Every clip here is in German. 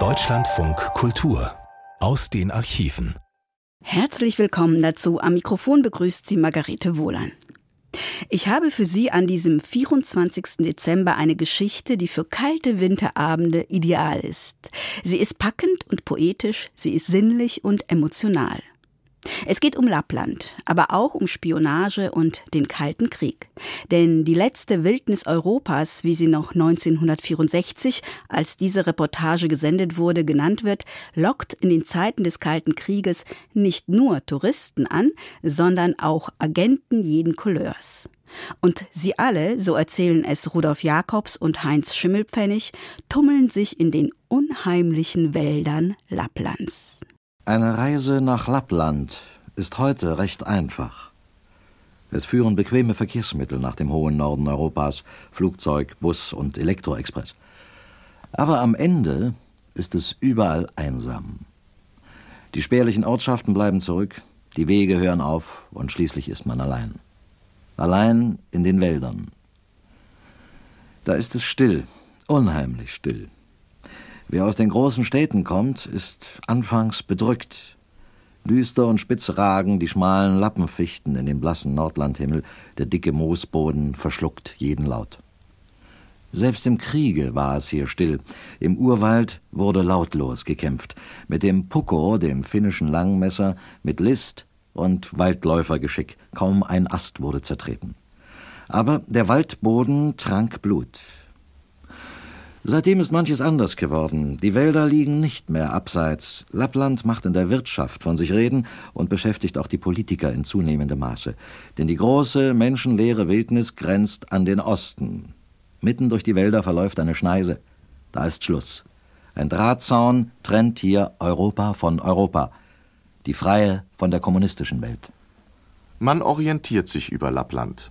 Deutschlandfunk Kultur aus den Archiven. Herzlich willkommen dazu. Am Mikrofon begrüßt Sie Margarete Wohlan. Ich habe für Sie an diesem 24. Dezember eine Geschichte, die für kalte Winterabende ideal ist. Sie ist packend und poetisch, sie ist sinnlich und emotional. Es geht um Lappland, aber auch um Spionage und den Kalten Krieg. Denn die letzte Wildnis Europas, wie sie noch 1964, als diese Reportage gesendet wurde, genannt wird, lockt in den Zeiten des Kalten Krieges nicht nur Touristen an, sondern auch Agenten jeden Couleurs. Und sie alle, so erzählen es Rudolf Jakobs und Heinz Schimmelpfennig, tummeln sich in den unheimlichen Wäldern Lapplands. Eine Reise nach Lappland ist heute recht einfach. Es führen bequeme Verkehrsmittel nach dem hohen Norden Europas, Flugzeug, Bus und Elektroexpress. Aber am Ende ist es überall einsam. Die spärlichen Ortschaften bleiben zurück, die Wege hören auf und schließlich ist man allein. Allein in den Wäldern. Da ist es still, unheimlich still. Wer aus den großen Städten kommt, ist anfangs bedrückt. Düster und spitz ragen die schmalen Lappenfichten in den blassen Nordlandhimmel, der dicke Moosboden verschluckt jeden Laut. Selbst im Kriege war es hier still. Im Urwald wurde lautlos gekämpft. Mit dem Puko, dem finnischen Langmesser, mit List und Waldläufergeschick. Kaum ein Ast wurde zertreten. Aber der Waldboden trank Blut. Seitdem ist manches anders geworden. Die Wälder liegen nicht mehr abseits. Lappland macht in der Wirtschaft von sich reden und beschäftigt auch die Politiker in zunehmendem Maße. Denn die große, menschenleere Wildnis grenzt an den Osten. Mitten durch die Wälder verläuft eine Schneise. Da ist Schluss. Ein Drahtzaun trennt hier Europa von Europa. Die freie von der kommunistischen Welt. Man orientiert sich über Lappland.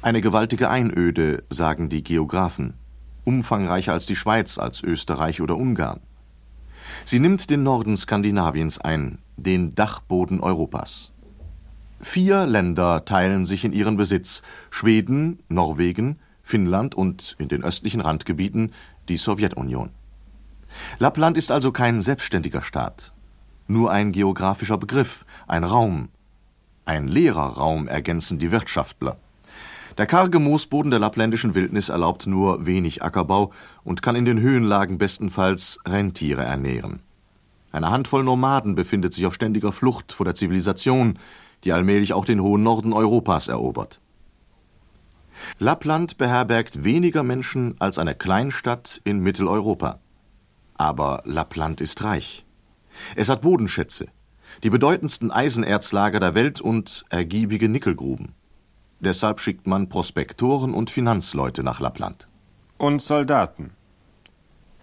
Eine gewaltige Einöde, sagen die Geographen umfangreicher als die Schweiz, als Österreich oder Ungarn. Sie nimmt den Norden Skandinaviens ein, den Dachboden Europas. Vier Länder teilen sich in ihren Besitz Schweden, Norwegen, Finnland und in den östlichen Randgebieten die Sowjetunion. Lappland ist also kein selbstständiger Staat, nur ein geografischer Begriff, ein Raum. Ein leerer Raum ergänzen die Wirtschaftler. Der karge Moosboden der lappländischen Wildnis erlaubt nur wenig Ackerbau und kann in den Höhenlagen bestenfalls Rentiere ernähren. Eine Handvoll Nomaden befindet sich auf ständiger Flucht vor der Zivilisation, die allmählich auch den hohen Norden Europas erobert. Lappland beherbergt weniger Menschen als eine Kleinstadt in Mitteleuropa. Aber Lappland ist reich. Es hat Bodenschätze, die bedeutendsten Eisenerzlager der Welt und ergiebige Nickelgruben. Deshalb schickt man Prospektoren und Finanzleute nach Lappland. Und Soldaten.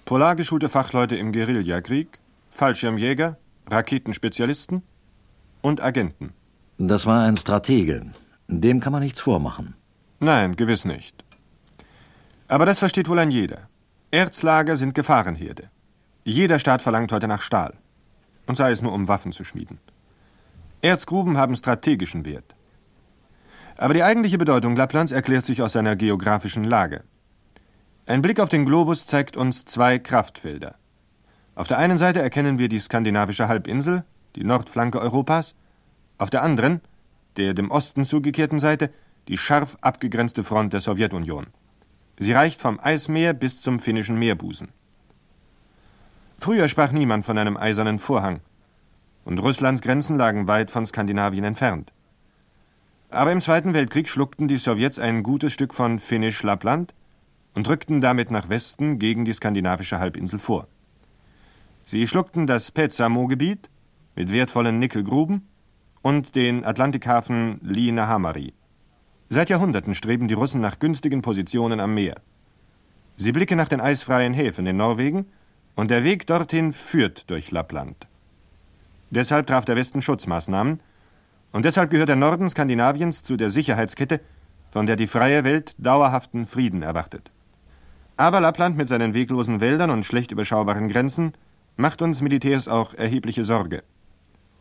Polargeschulte Fachleute im Guerillakrieg, Fallschirmjäger, Raketenspezialisten und Agenten. Das war ein Stratege. Dem kann man nichts vormachen. Nein, gewiss nicht. Aber das versteht wohl ein jeder. Erzlager sind Gefahrenherde. Jeder Staat verlangt heute nach Stahl. Und sei es nur, um Waffen zu schmieden. Erzgruben haben strategischen Wert. Aber die eigentliche Bedeutung Lapplands erklärt sich aus seiner geografischen Lage. Ein Blick auf den Globus zeigt uns zwei Kraftfelder. Auf der einen Seite erkennen wir die skandinavische Halbinsel, die Nordflanke Europas, auf der anderen, der dem Osten zugekehrten Seite, die scharf abgegrenzte Front der Sowjetunion. Sie reicht vom Eismeer bis zum finnischen Meerbusen. Früher sprach niemand von einem eisernen Vorhang, und Russlands Grenzen lagen weit von Skandinavien entfernt. Aber im Zweiten Weltkrieg schluckten die Sowjets ein gutes Stück von Finnisch-Lappland und rückten damit nach Westen gegen die skandinavische Halbinsel vor. Sie schluckten das Petsamo-Gebiet mit wertvollen Nickelgruben und den Atlantikhafen Liinahamari. Seit Jahrhunderten streben die Russen nach günstigen Positionen am Meer. Sie blicken nach den eisfreien Häfen in Norwegen und der Weg dorthin führt durch Lappland. Deshalb traf der Westen Schutzmaßnahmen, und deshalb gehört der Norden Skandinaviens zu der Sicherheitskette, von der die freie Welt dauerhaften Frieden erwartet. Aber Lappland mit seinen weglosen Wäldern und schlecht überschaubaren Grenzen macht uns Militärs auch erhebliche Sorge.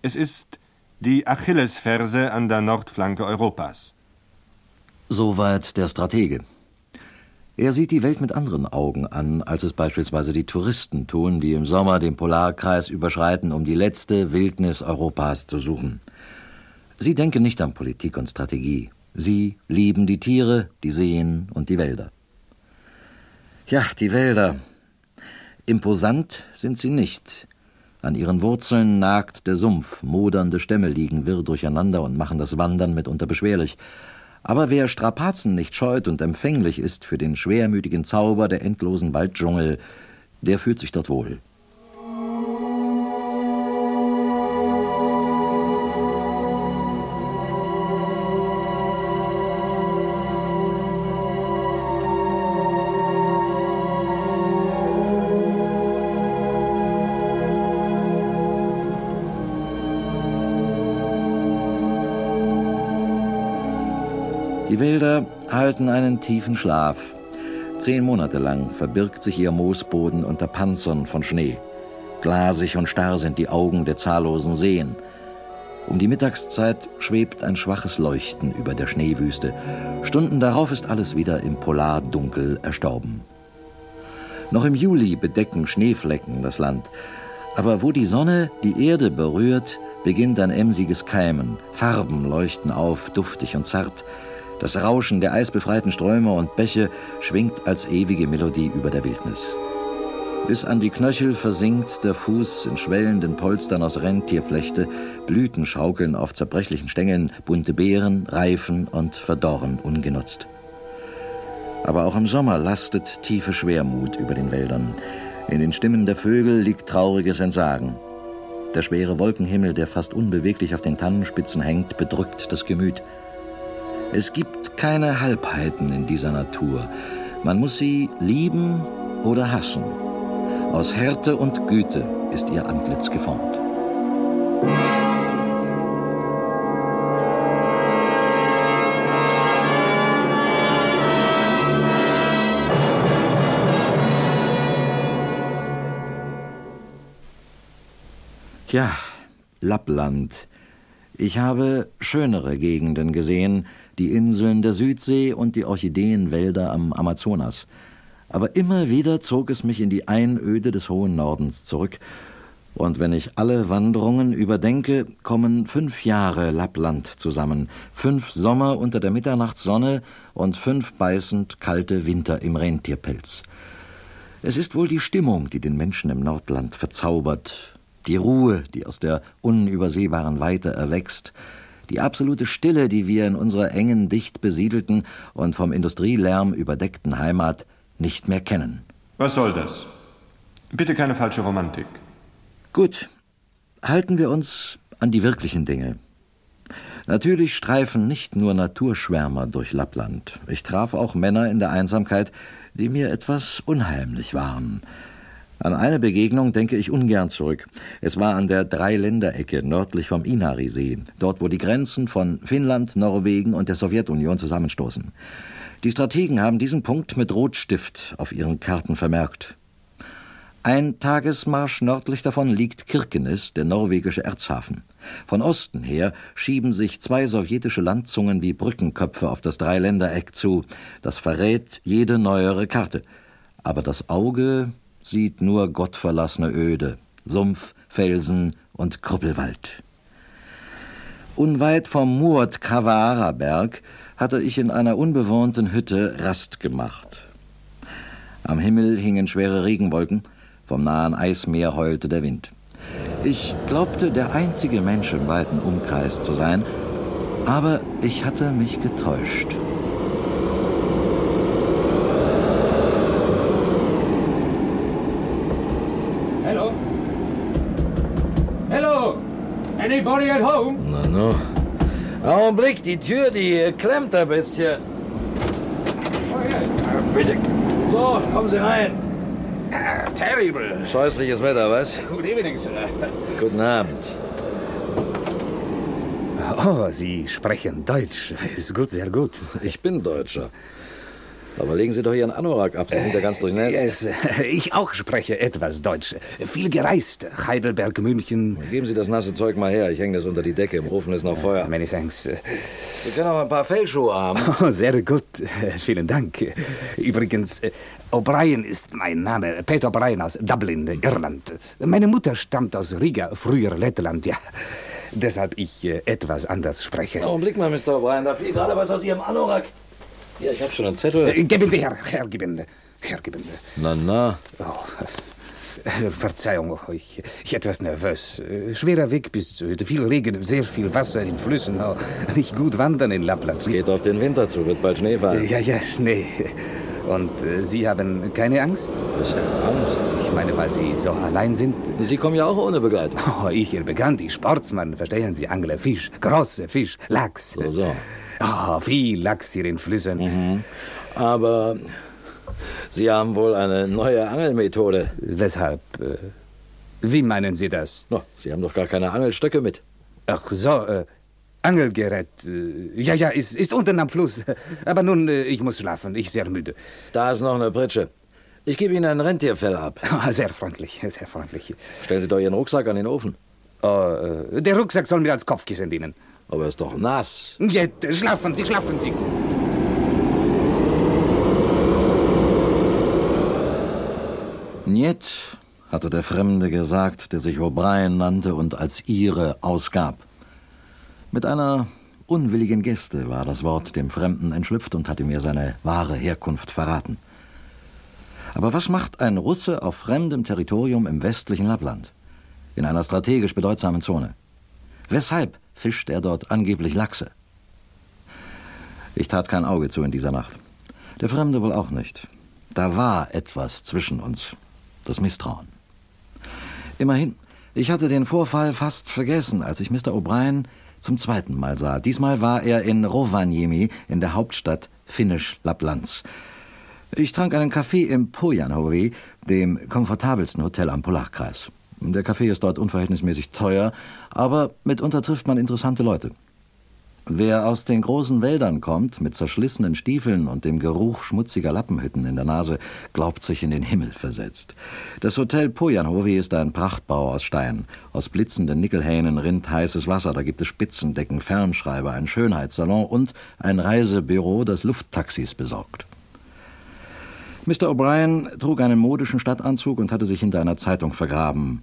Es ist die Achillesferse an der Nordflanke Europas. Soweit der Stratege. Er sieht die Welt mit anderen Augen an, als es beispielsweise die Touristen tun, die im Sommer den Polarkreis überschreiten, um die letzte Wildnis Europas zu suchen. Sie denken nicht an Politik und Strategie. Sie lieben die Tiere, die Seen und die Wälder. Ja, die Wälder. Imposant sind sie nicht. An ihren Wurzeln nagt der Sumpf, modernde Stämme liegen wirr durcheinander und machen das Wandern mitunter beschwerlich. Aber wer Strapazen nicht scheut und empfänglich ist für den schwermütigen Zauber der endlosen Walddschungel, der fühlt sich dort wohl. Wälder halten einen tiefen Schlaf. Zehn Monate lang verbirgt sich ihr Moosboden unter Panzern von Schnee. Glasig und starr sind die Augen der zahllosen Seen. Um die Mittagszeit schwebt ein schwaches Leuchten über der Schneewüste. Stunden darauf ist alles wieder im Polardunkel erstorben. Noch im Juli bedecken Schneeflecken das Land. Aber wo die Sonne die Erde berührt, beginnt ein emsiges Keimen. Farben leuchten auf, duftig und zart. Das Rauschen der eisbefreiten Ströme und Bäche schwingt als ewige Melodie über der Wildnis. Bis an die Knöchel versinkt der Fuß in schwellenden Polstern aus Rentierflechte, Blüten schaukeln auf zerbrechlichen Stängeln, bunte Beeren, reifen und verdorren ungenutzt. Aber auch im Sommer lastet tiefe Schwermut über den Wäldern. In den Stimmen der Vögel liegt trauriges Entsagen. Der schwere Wolkenhimmel, der fast unbeweglich auf den Tannenspitzen hängt, bedrückt das Gemüt. Es gibt keine Halbheiten in dieser Natur. Man muss sie lieben oder hassen. Aus Härte und Güte ist ihr Antlitz geformt. Tja, Lappland. Ich habe schönere Gegenden gesehen, die Inseln der Südsee und die Orchideenwälder am Amazonas. Aber immer wieder zog es mich in die Einöde des hohen Nordens zurück, und wenn ich alle Wanderungen überdenke, kommen fünf Jahre Lappland zusammen, fünf Sommer unter der Mitternachtssonne und fünf beißend kalte Winter im Rentierpelz. Es ist wohl die Stimmung, die den Menschen im Nordland verzaubert, die Ruhe, die aus der unübersehbaren Weite erwächst, die absolute Stille, die wir in unserer engen, dicht besiedelten und vom Industrielärm überdeckten Heimat nicht mehr kennen. Was soll das? Bitte keine falsche Romantik. Gut, halten wir uns an die wirklichen Dinge. Natürlich streifen nicht nur Naturschwärmer durch Lappland. Ich traf auch Männer in der Einsamkeit, die mir etwas unheimlich waren. An eine Begegnung denke ich ungern zurück. Es war an der Dreiländerecke nördlich vom Inari-See, dort wo die Grenzen von Finnland, Norwegen und der Sowjetunion zusammenstoßen. Die Strategen haben diesen Punkt mit Rotstift auf ihren Karten vermerkt. Ein Tagesmarsch nördlich davon liegt Kirkenes, der norwegische Erzhafen. Von Osten her schieben sich zwei sowjetische Landzungen wie Brückenköpfe auf das Dreiländereck zu. Das verrät jede neuere Karte. Aber das Auge sieht nur gottverlassene Öde, Sumpf, Felsen und Krüppelwald. Unweit vom Muurt Kavara Berg hatte ich in einer unbewohnten Hütte Rast gemacht. Am Himmel hingen schwere Regenwolken, vom nahen Eismeer heulte der Wind. Ich glaubte, der einzige Mensch im weiten Umkreis zu sein, aber ich hatte mich getäuscht. At home? Na, no. Augenblick, die Tür, die klemmt ein bisschen. Oh, yes. Bitte. So, kommen Sie rein. Uh, terrible. Scheußliches Wetter, was? Good evening, sir. Guten Abend. Oh, Sie sprechen Deutsch. Ist gut, sehr gut. Ich bin Deutscher. Aber legen Sie doch Ihren Anorak ab, Sie sind ja ganz durchnässt. Yes, ich auch spreche etwas Deutsch. Viel gereist. Heidelberg, München. Geben Sie das nasse Zeug mal her, ich hänge das unter die Decke, im Ofen ist noch Feuer. Many thanks. Sie können auch ein paar Fellschuhe haben. Oh, sehr gut. Vielen Dank. Übrigens, O'Brien ist mein Name. Peter O'Brien aus Dublin, Irland. Meine Mutter stammt aus Riga, früher Lettland, ja. Deshalb ich äh, etwas anders spreche. Augenblick mal, Mr. O'Brien, da fiel gerade was aus Ihrem Anorak. Hier, ich habe schon einen Zettel. Äh, Geben Sie her, Herr, geben. Herr, geben. Na, na. Oh, Verzeihung, ich, ich etwas nervös. Äh, Schwerer Weg bis zu heute. Viel Regen, sehr viel Wasser in Flüssen. Oh, nicht gut wandern in Lappland. Geht auf den Winter zu, wird bald Schnee fallen. Ja, ja, Schnee. Und äh, Sie haben keine Angst? Ich habe Angst. Ich meine, weil Sie so allein sind. Sie kommen ja auch ohne Begleitung. Oh, ich, Ihr bekannt, ich Sportsmann, verstehen Sie, Angler, Fisch, große Fisch, Lachs. So, so. Oh, viel Lachs hier in Flüssen. Mhm. Aber Sie haben wohl eine neue Angelmethode. Weshalb? äh, Wie meinen Sie das? No, Sie haben doch gar keine Angelstöcke mit. Ach so, äh, Angelgerät. Äh, ja, ja, ist, ist unten am Fluss. Aber nun, äh, ich muss schlafen. Ich sehr müde. Da ist noch eine Pritsche. Ich gebe Ihnen ein Rentierfell ab. Ah, Sehr freundlich, sehr freundlich. Stellen Sie doch Ihren Rucksack an den Ofen. Äh, der Rucksack soll mir als Kopfkissen dienen. Aber er ist doch nass. Jetzt, äh, schlafen Sie, schlafen Sie gut. Njet, hatte der Fremde gesagt, der sich O'Brien nannte und als ihre ausgab. Mit einer unwilligen Geste war das Wort dem Fremden entschlüpft und hatte mir seine wahre Herkunft verraten. Aber was macht ein Russe auf fremdem Territorium im westlichen Lappland? In einer strategisch bedeutsamen Zone? Weshalb fischt er dort angeblich Lachse? Ich tat kein Auge zu in dieser Nacht. Der Fremde wohl auch nicht. Da war etwas zwischen uns. Das Misstrauen. Immerhin, ich hatte den Vorfall fast vergessen, als ich Mr. O'Brien zum zweiten Mal sah. Diesmal war er in Rovaniemi, in der Hauptstadt Finnisch-Lapplands. Ich trank einen Kaffee im Pojanhovi, dem komfortabelsten Hotel am Polarkreis. Der Kaffee ist dort unverhältnismäßig teuer, aber mitunter trifft man interessante Leute. Wer aus den großen Wäldern kommt, mit zerschlissenen Stiefeln und dem Geruch schmutziger Lappenhütten in der Nase, glaubt sich in den Himmel versetzt. Das Hotel Pojanhovi ist ein Prachtbau aus Stein. Aus blitzenden Nickelhähnen rinnt heißes Wasser, da gibt es Spitzendecken, Fernschreiber, ein Schönheitssalon und ein Reisebüro, das Lufttaxis besorgt. Mr. O'Brien trug einen modischen Stadtanzug und hatte sich hinter einer Zeitung vergraben.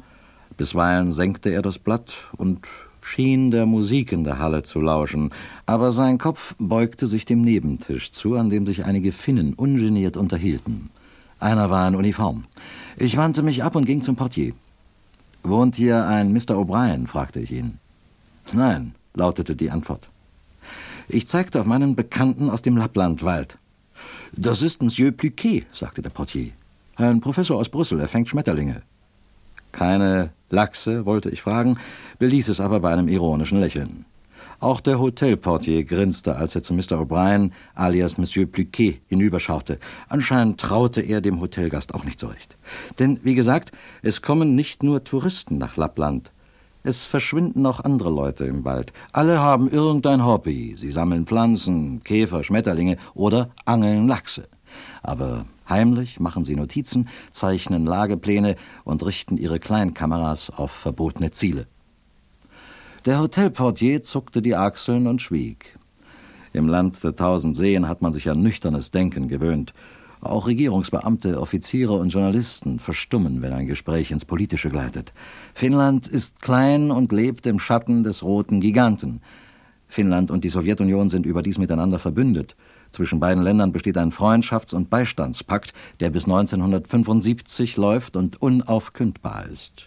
Bisweilen senkte er das Blatt und schien der Musik in der Halle zu lauschen, aber sein Kopf beugte sich dem Nebentisch zu, an dem sich einige Finnen ungeniert unterhielten. Einer war in Uniform. Ich wandte mich ab und ging zum Portier. Wohnt hier ein Mr. O'Brien? fragte ich ihn. Nein, lautete die Antwort. Ich zeigte auf meinen Bekannten aus dem Lapplandwald. Das ist Monsieur Pluquet, sagte der Portier. Ein Professor aus Brüssel, er fängt Schmetterlinge. Keine Lachse, wollte ich fragen, beließ es aber bei einem ironischen Lächeln. Auch der Hotelportier grinste, als er zu Mr. O'Brien alias Monsieur Pluquet hinüberschaute. Anscheinend traute er dem Hotelgast auch nicht so recht. Denn, wie gesagt, es kommen nicht nur Touristen nach Lappland. Es verschwinden auch andere Leute im Wald. Alle haben irgendein Hobby. Sie sammeln Pflanzen, Käfer, Schmetterlinge oder angeln Lachse. Aber heimlich machen sie Notizen, zeichnen Lagepläne und richten ihre Kleinkameras auf verbotene Ziele. Der Hotelportier zuckte die Achseln und schwieg. Im Land der tausend Seen hat man sich an nüchternes Denken gewöhnt. Auch Regierungsbeamte, Offiziere und Journalisten verstummen, wenn ein Gespräch ins Politische gleitet. Finnland ist klein und lebt im Schatten des roten Giganten. Finnland und die Sowjetunion sind überdies miteinander verbündet. Zwischen beiden Ländern besteht ein Freundschafts- und Beistandspakt, der bis 1975 läuft und unaufkündbar ist.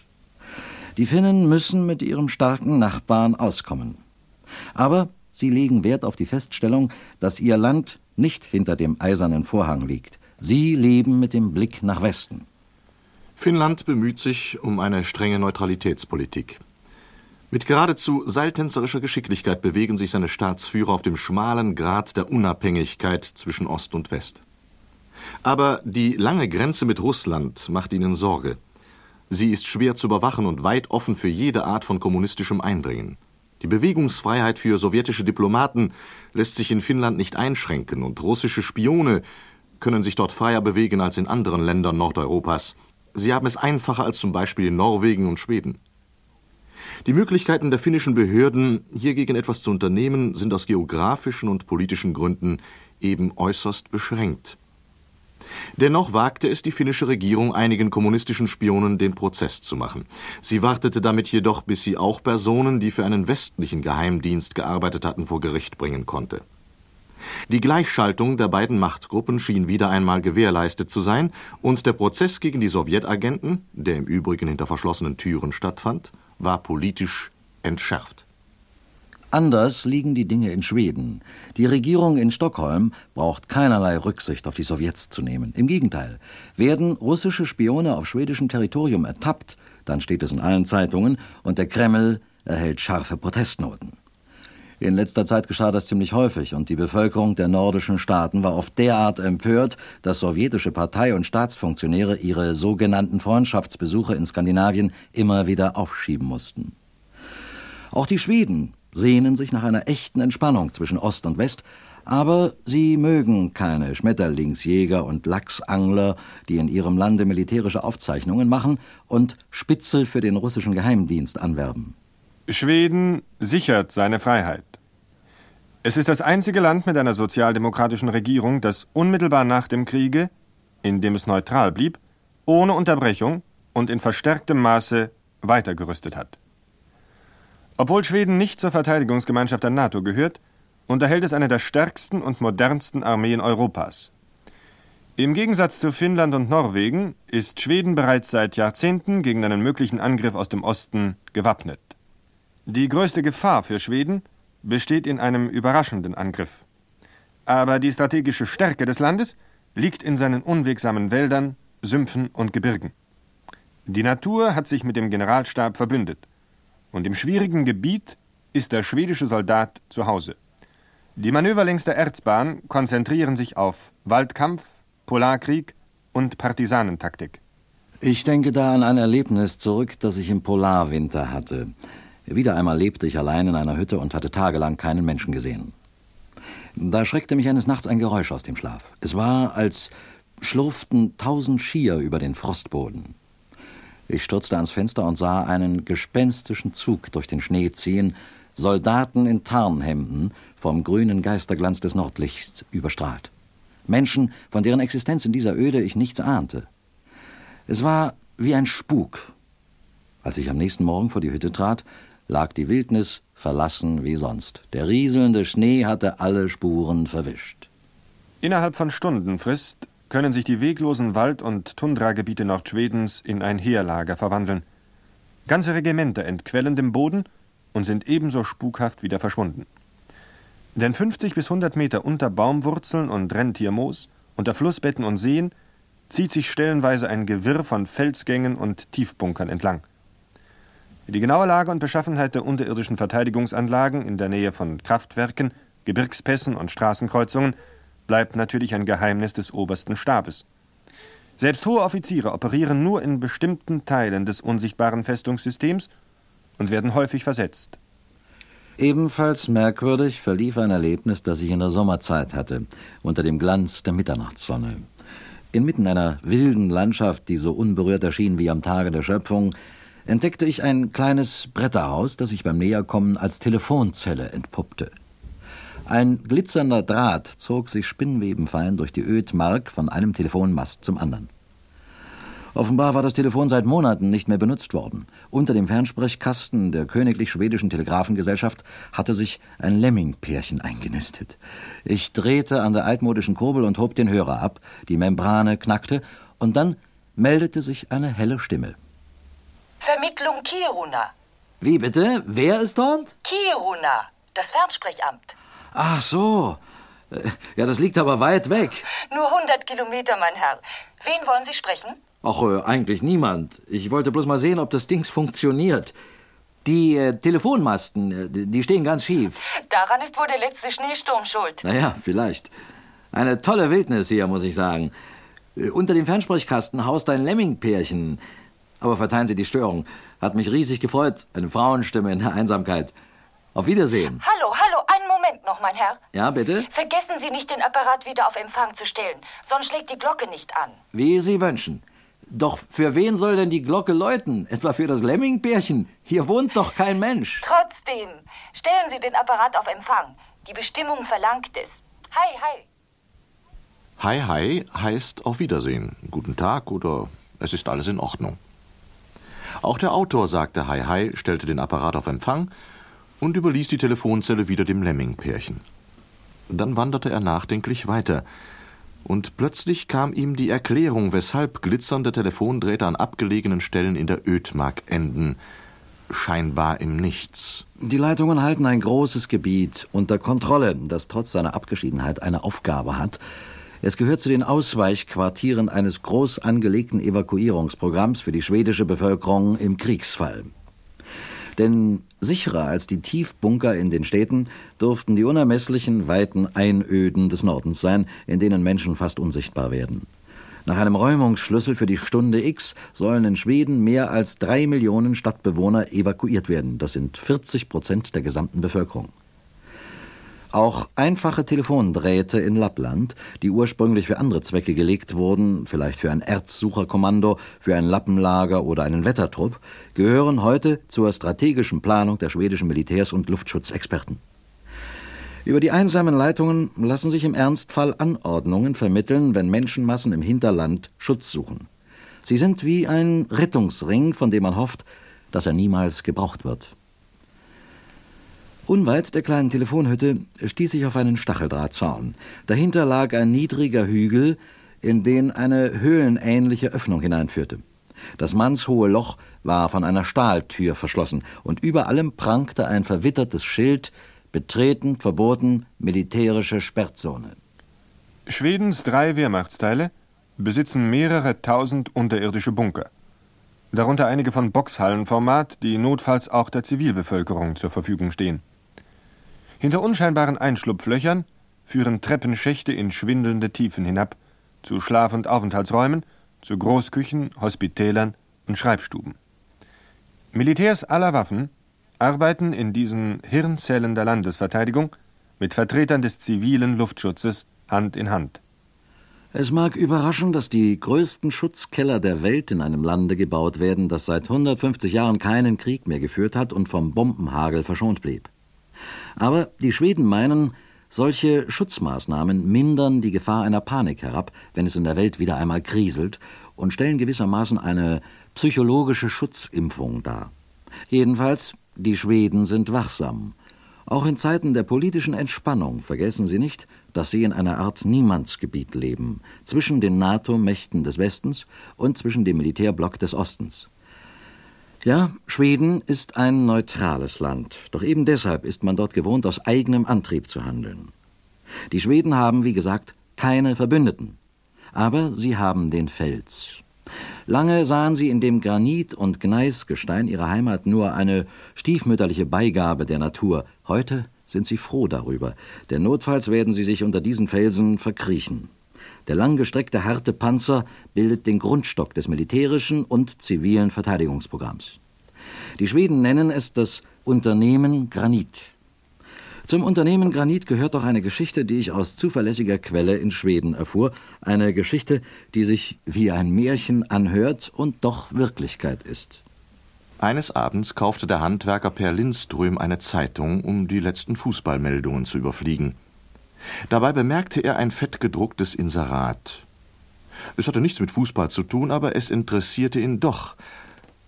Die Finnen müssen mit ihrem starken Nachbarn auskommen. Aber sie legen Wert auf die Feststellung, dass ihr Land nicht hinter dem eisernen Vorhang liegt. Sie leben mit dem Blick nach Westen. Finnland bemüht sich um eine strenge Neutralitätspolitik. Mit geradezu seiltänzerischer Geschicklichkeit bewegen sich seine Staatsführer auf dem schmalen Grat der Unabhängigkeit zwischen Ost und West. Aber die lange Grenze mit Russland macht ihnen Sorge. Sie ist schwer zu überwachen und weit offen für jede Art von kommunistischem Eindringen. Die Bewegungsfreiheit für sowjetische Diplomaten lässt sich in Finnland nicht einschränken und russische Spione können sich dort freier bewegen als in anderen Ländern Nordeuropas. Sie haben es einfacher als zum Beispiel in Norwegen und Schweden. Die Möglichkeiten der finnischen Behörden, hiergegen etwas zu unternehmen, sind aus geografischen und politischen Gründen eben äußerst beschränkt. Dennoch wagte es die finnische Regierung, einigen kommunistischen Spionen den Prozess zu machen. Sie wartete damit jedoch, bis sie auch Personen, die für einen westlichen Geheimdienst gearbeitet hatten, vor Gericht bringen konnte. Die Gleichschaltung der beiden Machtgruppen schien wieder einmal gewährleistet zu sein, und der Prozess gegen die Sowjetagenten, der im Übrigen hinter verschlossenen Türen stattfand, war politisch entschärft. Anders liegen die Dinge in Schweden. Die Regierung in Stockholm braucht keinerlei Rücksicht auf die Sowjets zu nehmen. Im Gegenteil, werden russische Spione auf schwedischem Territorium ertappt, dann steht es in allen Zeitungen und der Kreml erhält scharfe Protestnoten. In letzter Zeit geschah das ziemlich häufig und die Bevölkerung der nordischen Staaten war oft derart empört, dass sowjetische Partei- und Staatsfunktionäre ihre sogenannten Freundschaftsbesuche in Skandinavien immer wieder aufschieben mussten. Auch die Schweden sehnen sich nach einer echten Entspannung zwischen Ost und West, aber sie mögen keine Schmetterlingsjäger und Lachsangler, die in ihrem Lande militärische Aufzeichnungen machen und Spitzel für den russischen Geheimdienst anwerben. Schweden sichert seine Freiheit. Es ist das einzige Land mit einer sozialdemokratischen Regierung, das unmittelbar nach dem Kriege, in dem es neutral blieb, ohne Unterbrechung und in verstärktem Maße weitergerüstet hat. Obwohl Schweden nicht zur Verteidigungsgemeinschaft der NATO gehört, unterhält es eine der stärksten und modernsten Armeen Europas. Im Gegensatz zu Finnland und Norwegen ist Schweden bereits seit Jahrzehnten gegen einen möglichen Angriff aus dem Osten gewappnet. Die größte Gefahr für Schweden besteht in einem überraschenden Angriff. Aber die strategische Stärke des Landes liegt in seinen unwegsamen Wäldern, Sümpfen und Gebirgen. Die Natur hat sich mit dem Generalstab verbündet. Und im schwierigen Gebiet ist der schwedische Soldat zu Hause. Die Manöver längs der Erzbahn konzentrieren sich auf Waldkampf, Polarkrieg und Partisanentaktik. Ich denke da an ein Erlebnis zurück, das ich im Polarwinter hatte. Wieder einmal lebte ich allein in einer Hütte und hatte tagelang keinen Menschen gesehen. Da schreckte mich eines Nachts ein Geräusch aus dem Schlaf. Es war, als schlurften tausend Skier über den Frostboden. Ich stürzte ans Fenster und sah einen gespenstischen Zug durch den Schnee ziehen, Soldaten in Tarnhemden vom grünen Geisterglanz des Nordlichts überstrahlt. Menschen, von deren Existenz in dieser Öde ich nichts ahnte. Es war wie ein Spuk. Als ich am nächsten Morgen vor die Hütte trat, lag die Wildnis verlassen wie sonst. Der rieselnde Schnee hatte alle Spuren verwischt. Innerhalb von Stundenfrist können sich die weglosen Wald- und Tundragebiete Nordschwedens in ein Heerlager verwandeln. Ganze Regimenter entquellen dem Boden und sind ebenso spukhaft wieder verschwunden. Denn 50 bis 100 Meter unter Baumwurzeln und Renntiermoos, unter Flussbetten und Seen, zieht sich stellenweise ein Gewirr von Felsgängen und Tiefbunkern entlang. Die genaue Lage und Beschaffenheit der unterirdischen Verteidigungsanlagen in der Nähe von Kraftwerken, Gebirgspässen und Straßenkreuzungen bleibt natürlich ein Geheimnis des obersten Stabes. Selbst hohe Offiziere operieren nur in bestimmten Teilen des unsichtbaren Festungssystems und werden häufig versetzt. Ebenfalls merkwürdig verlief ein Erlebnis, das ich in der Sommerzeit hatte, unter dem Glanz der Mitternachtssonne. Inmitten einer wilden Landschaft, die so unberührt erschien wie am Tage der Schöpfung, entdeckte ich ein kleines Bretterhaus, das sich beim Näherkommen als Telefonzelle entpuppte. Ein glitzernder Draht zog sich spinnwebenfein durch die Ödmark von einem Telefonmast zum anderen. Offenbar war das Telefon seit Monaten nicht mehr benutzt worden. Unter dem Fernsprechkasten der Königlich Schwedischen Telegrafengesellschaft hatte sich ein Lemmingpärchen eingenistet. Ich drehte an der altmodischen Kurbel und hob den Hörer ab, die Membrane knackte, und dann meldete sich eine helle Stimme. Vermittlung Kiruna. Wie bitte? Wer ist dort? Kiruna, das Fernsprechamt. Ach so. Äh, ja, das liegt aber weit weg. Nur 100 Kilometer, mein Herr. Wen wollen Sie sprechen? Ach, äh, eigentlich niemand. Ich wollte bloß mal sehen, ob das Ding funktioniert. Die äh, Telefonmasten, äh, die stehen ganz schief. Daran ist wohl der letzte Schneesturm schuld. Naja, vielleicht. Eine tolle Wildnis hier, muss ich sagen. Unter dem Fernsprechkasten haust ein Lemmingpärchen. Aber verzeihen Sie die Störung. Hat mich riesig gefreut. Eine Frauenstimme in der Einsamkeit. Auf Wiedersehen. Hallo, hallo, einen Moment. Noch, mein Herr. Ja, bitte? Vergessen Sie nicht, den Apparat wieder auf Empfang zu stellen, sonst schlägt die Glocke nicht an. Wie Sie wünschen. Doch für wen soll denn die Glocke läuten? Etwa für das Lemmingpärchen? Hier wohnt doch kein Mensch. Trotzdem, stellen Sie den Apparat auf Empfang. Die Bestimmung verlangt es. Hi, hi. Hi, hi heißt auf Wiedersehen, guten Tag oder es ist alles in Ordnung. Auch der Autor sagte Hi, hi, stellte den Apparat auf Empfang und überließ die Telefonzelle wieder dem Lemming-Pärchen. Dann wanderte er nachdenklich weiter, und plötzlich kam ihm die Erklärung, weshalb glitzernde Telefondrähte an abgelegenen Stellen in der Ödmark enden, scheinbar im Nichts. Die Leitungen halten ein großes Gebiet unter Kontrolle, das trotz seiner Abgeschiedenheit eine Aufgabe hat. Es gehört zu den Ausweichquartieren eines groß angelegten Evakuierungsprogramms für die schwedische Bevölkerung im Kriegsfall. Denn sicherer als die Tiefbunker in den Städten durften die unermesslichen weiten Einöden des Nordens sein, in denen Menschen fast unsichtbar werden. Nach einem Räumungsschlüssel für die Stunde X sollen in Schweden mehr als drei Millionen Stadtbewohner evakuiert werden. Das sind 40 Prozent der gesamten Bevölkerung. Auch einfache Telefondrähte in Lappland, die ursprünglich für andere Zwecke gelegt wurden, vielleicht für ein Erzsucherkommando, für ein Lappenlager oder einen Wettertrupp, gehören heute zur strategischen Planung der schwedischen Militärs- und Luftschutzexperten. Über die einsamen Leitungen lassen sich im Ernstfall Anordnungen vermitteln, wenn Menschenmassen im Hinterland Schutz suchen. Sie sind wie ein Rettungsring, von dem man hofft, dass er niemals gebraucht wird. Unweit der kleinen Telefonhütte stieß ich auf einen Stacheldrahtzaun. Dahinter lag ein niedriger Hügel, in den eine höhlenähnliche Öffnung hineinführte. Das mannshohe Loch war von einer Stahltür verschlossen, und über allem prangte ein verwittertes Schild Betreten verboten, militärische Sperrzone. Schwedens drei Wehrmachtsteile besitzen mehrere tausend unterirdische Bunker. Darunter einige von Boxhallenformat, die notfalls auch der Zivilbevölkerung zur Verfügung stehen. Hinter unscheinbaren Einschlupflöchern führen Treppenschächte in schwindelnde Tiefen hinab, zu Schlaf- und Aufenthaltsräumen, zu Großküchen, Hospitälern und Schreibstuben. Militärs aller Waffen arbeiten in diesen Hirnzellen der Landesverteidigung mit Vertretern des zivilen Luftschutzes Hand in Hand. Es mag überraschen, dass die größten Schutzkeller der Welt in einem Lande gebaut werden, das seit 150 Jahren keinen Krieg mehr geführt hat und vom Bombenhagel verschont blieb. Aber die Schweden meinen, solche Schutzmaßnahmen mindern die Gefahr einer Panik herab, wenn es in der Welt wieder einmal kriselt, und stellen gewissermaßen eine psychologische Schutzimpfung dar. Jedenfalls, die Schweden sind wachsam. Auch in Zeiten der politischen Entspannung vergessen sie nicht, dass sie in einer Art Niemandsgebiet leben, zwischen den NATO-Mächten des Westens und zwischen dem Militärblock des Ostens. Ja, Schweden ist ein neutrales Land, doch eben deshalb ist man dort gewohnt, aus eigenem Antrieb zu handeln. Die Schweden haben, wie gesagt, keine Verbündeten, aber sie haben den Fels. Lange sahen sie in dem Granit- und Gneisgestein ihrer Heimat nur eine stiefmütterliche Beigabe der Natur. Heute sind sie froh darüber, denn notfalls werden sie sich unter diesen Felsen verkriechen. Der langgestreckte harte Panzer bildet den Grundstock des militärischen und zivilen Verteidigungsprogramms. Die Schweden nennen es das Unternehmen Granit. Zum Unternehmen Granit gehört auch eine Geschichte, die ich aus zuverlässiger Quelle in Schweden erfuhr, eine Geschichte, die sich wie ein Märchen anhört und doch Wirklichkeit ist. Eines Abends kaufte der Handwerker Per Lindström eine Zeitung, um die letzten Fußballmeldungen zu überfliegen. Dabei bemerkte er ein fettgedrucktes Inserat. Es hatte nichts mit Fußball zu tun, aber es interessierte ihn doch.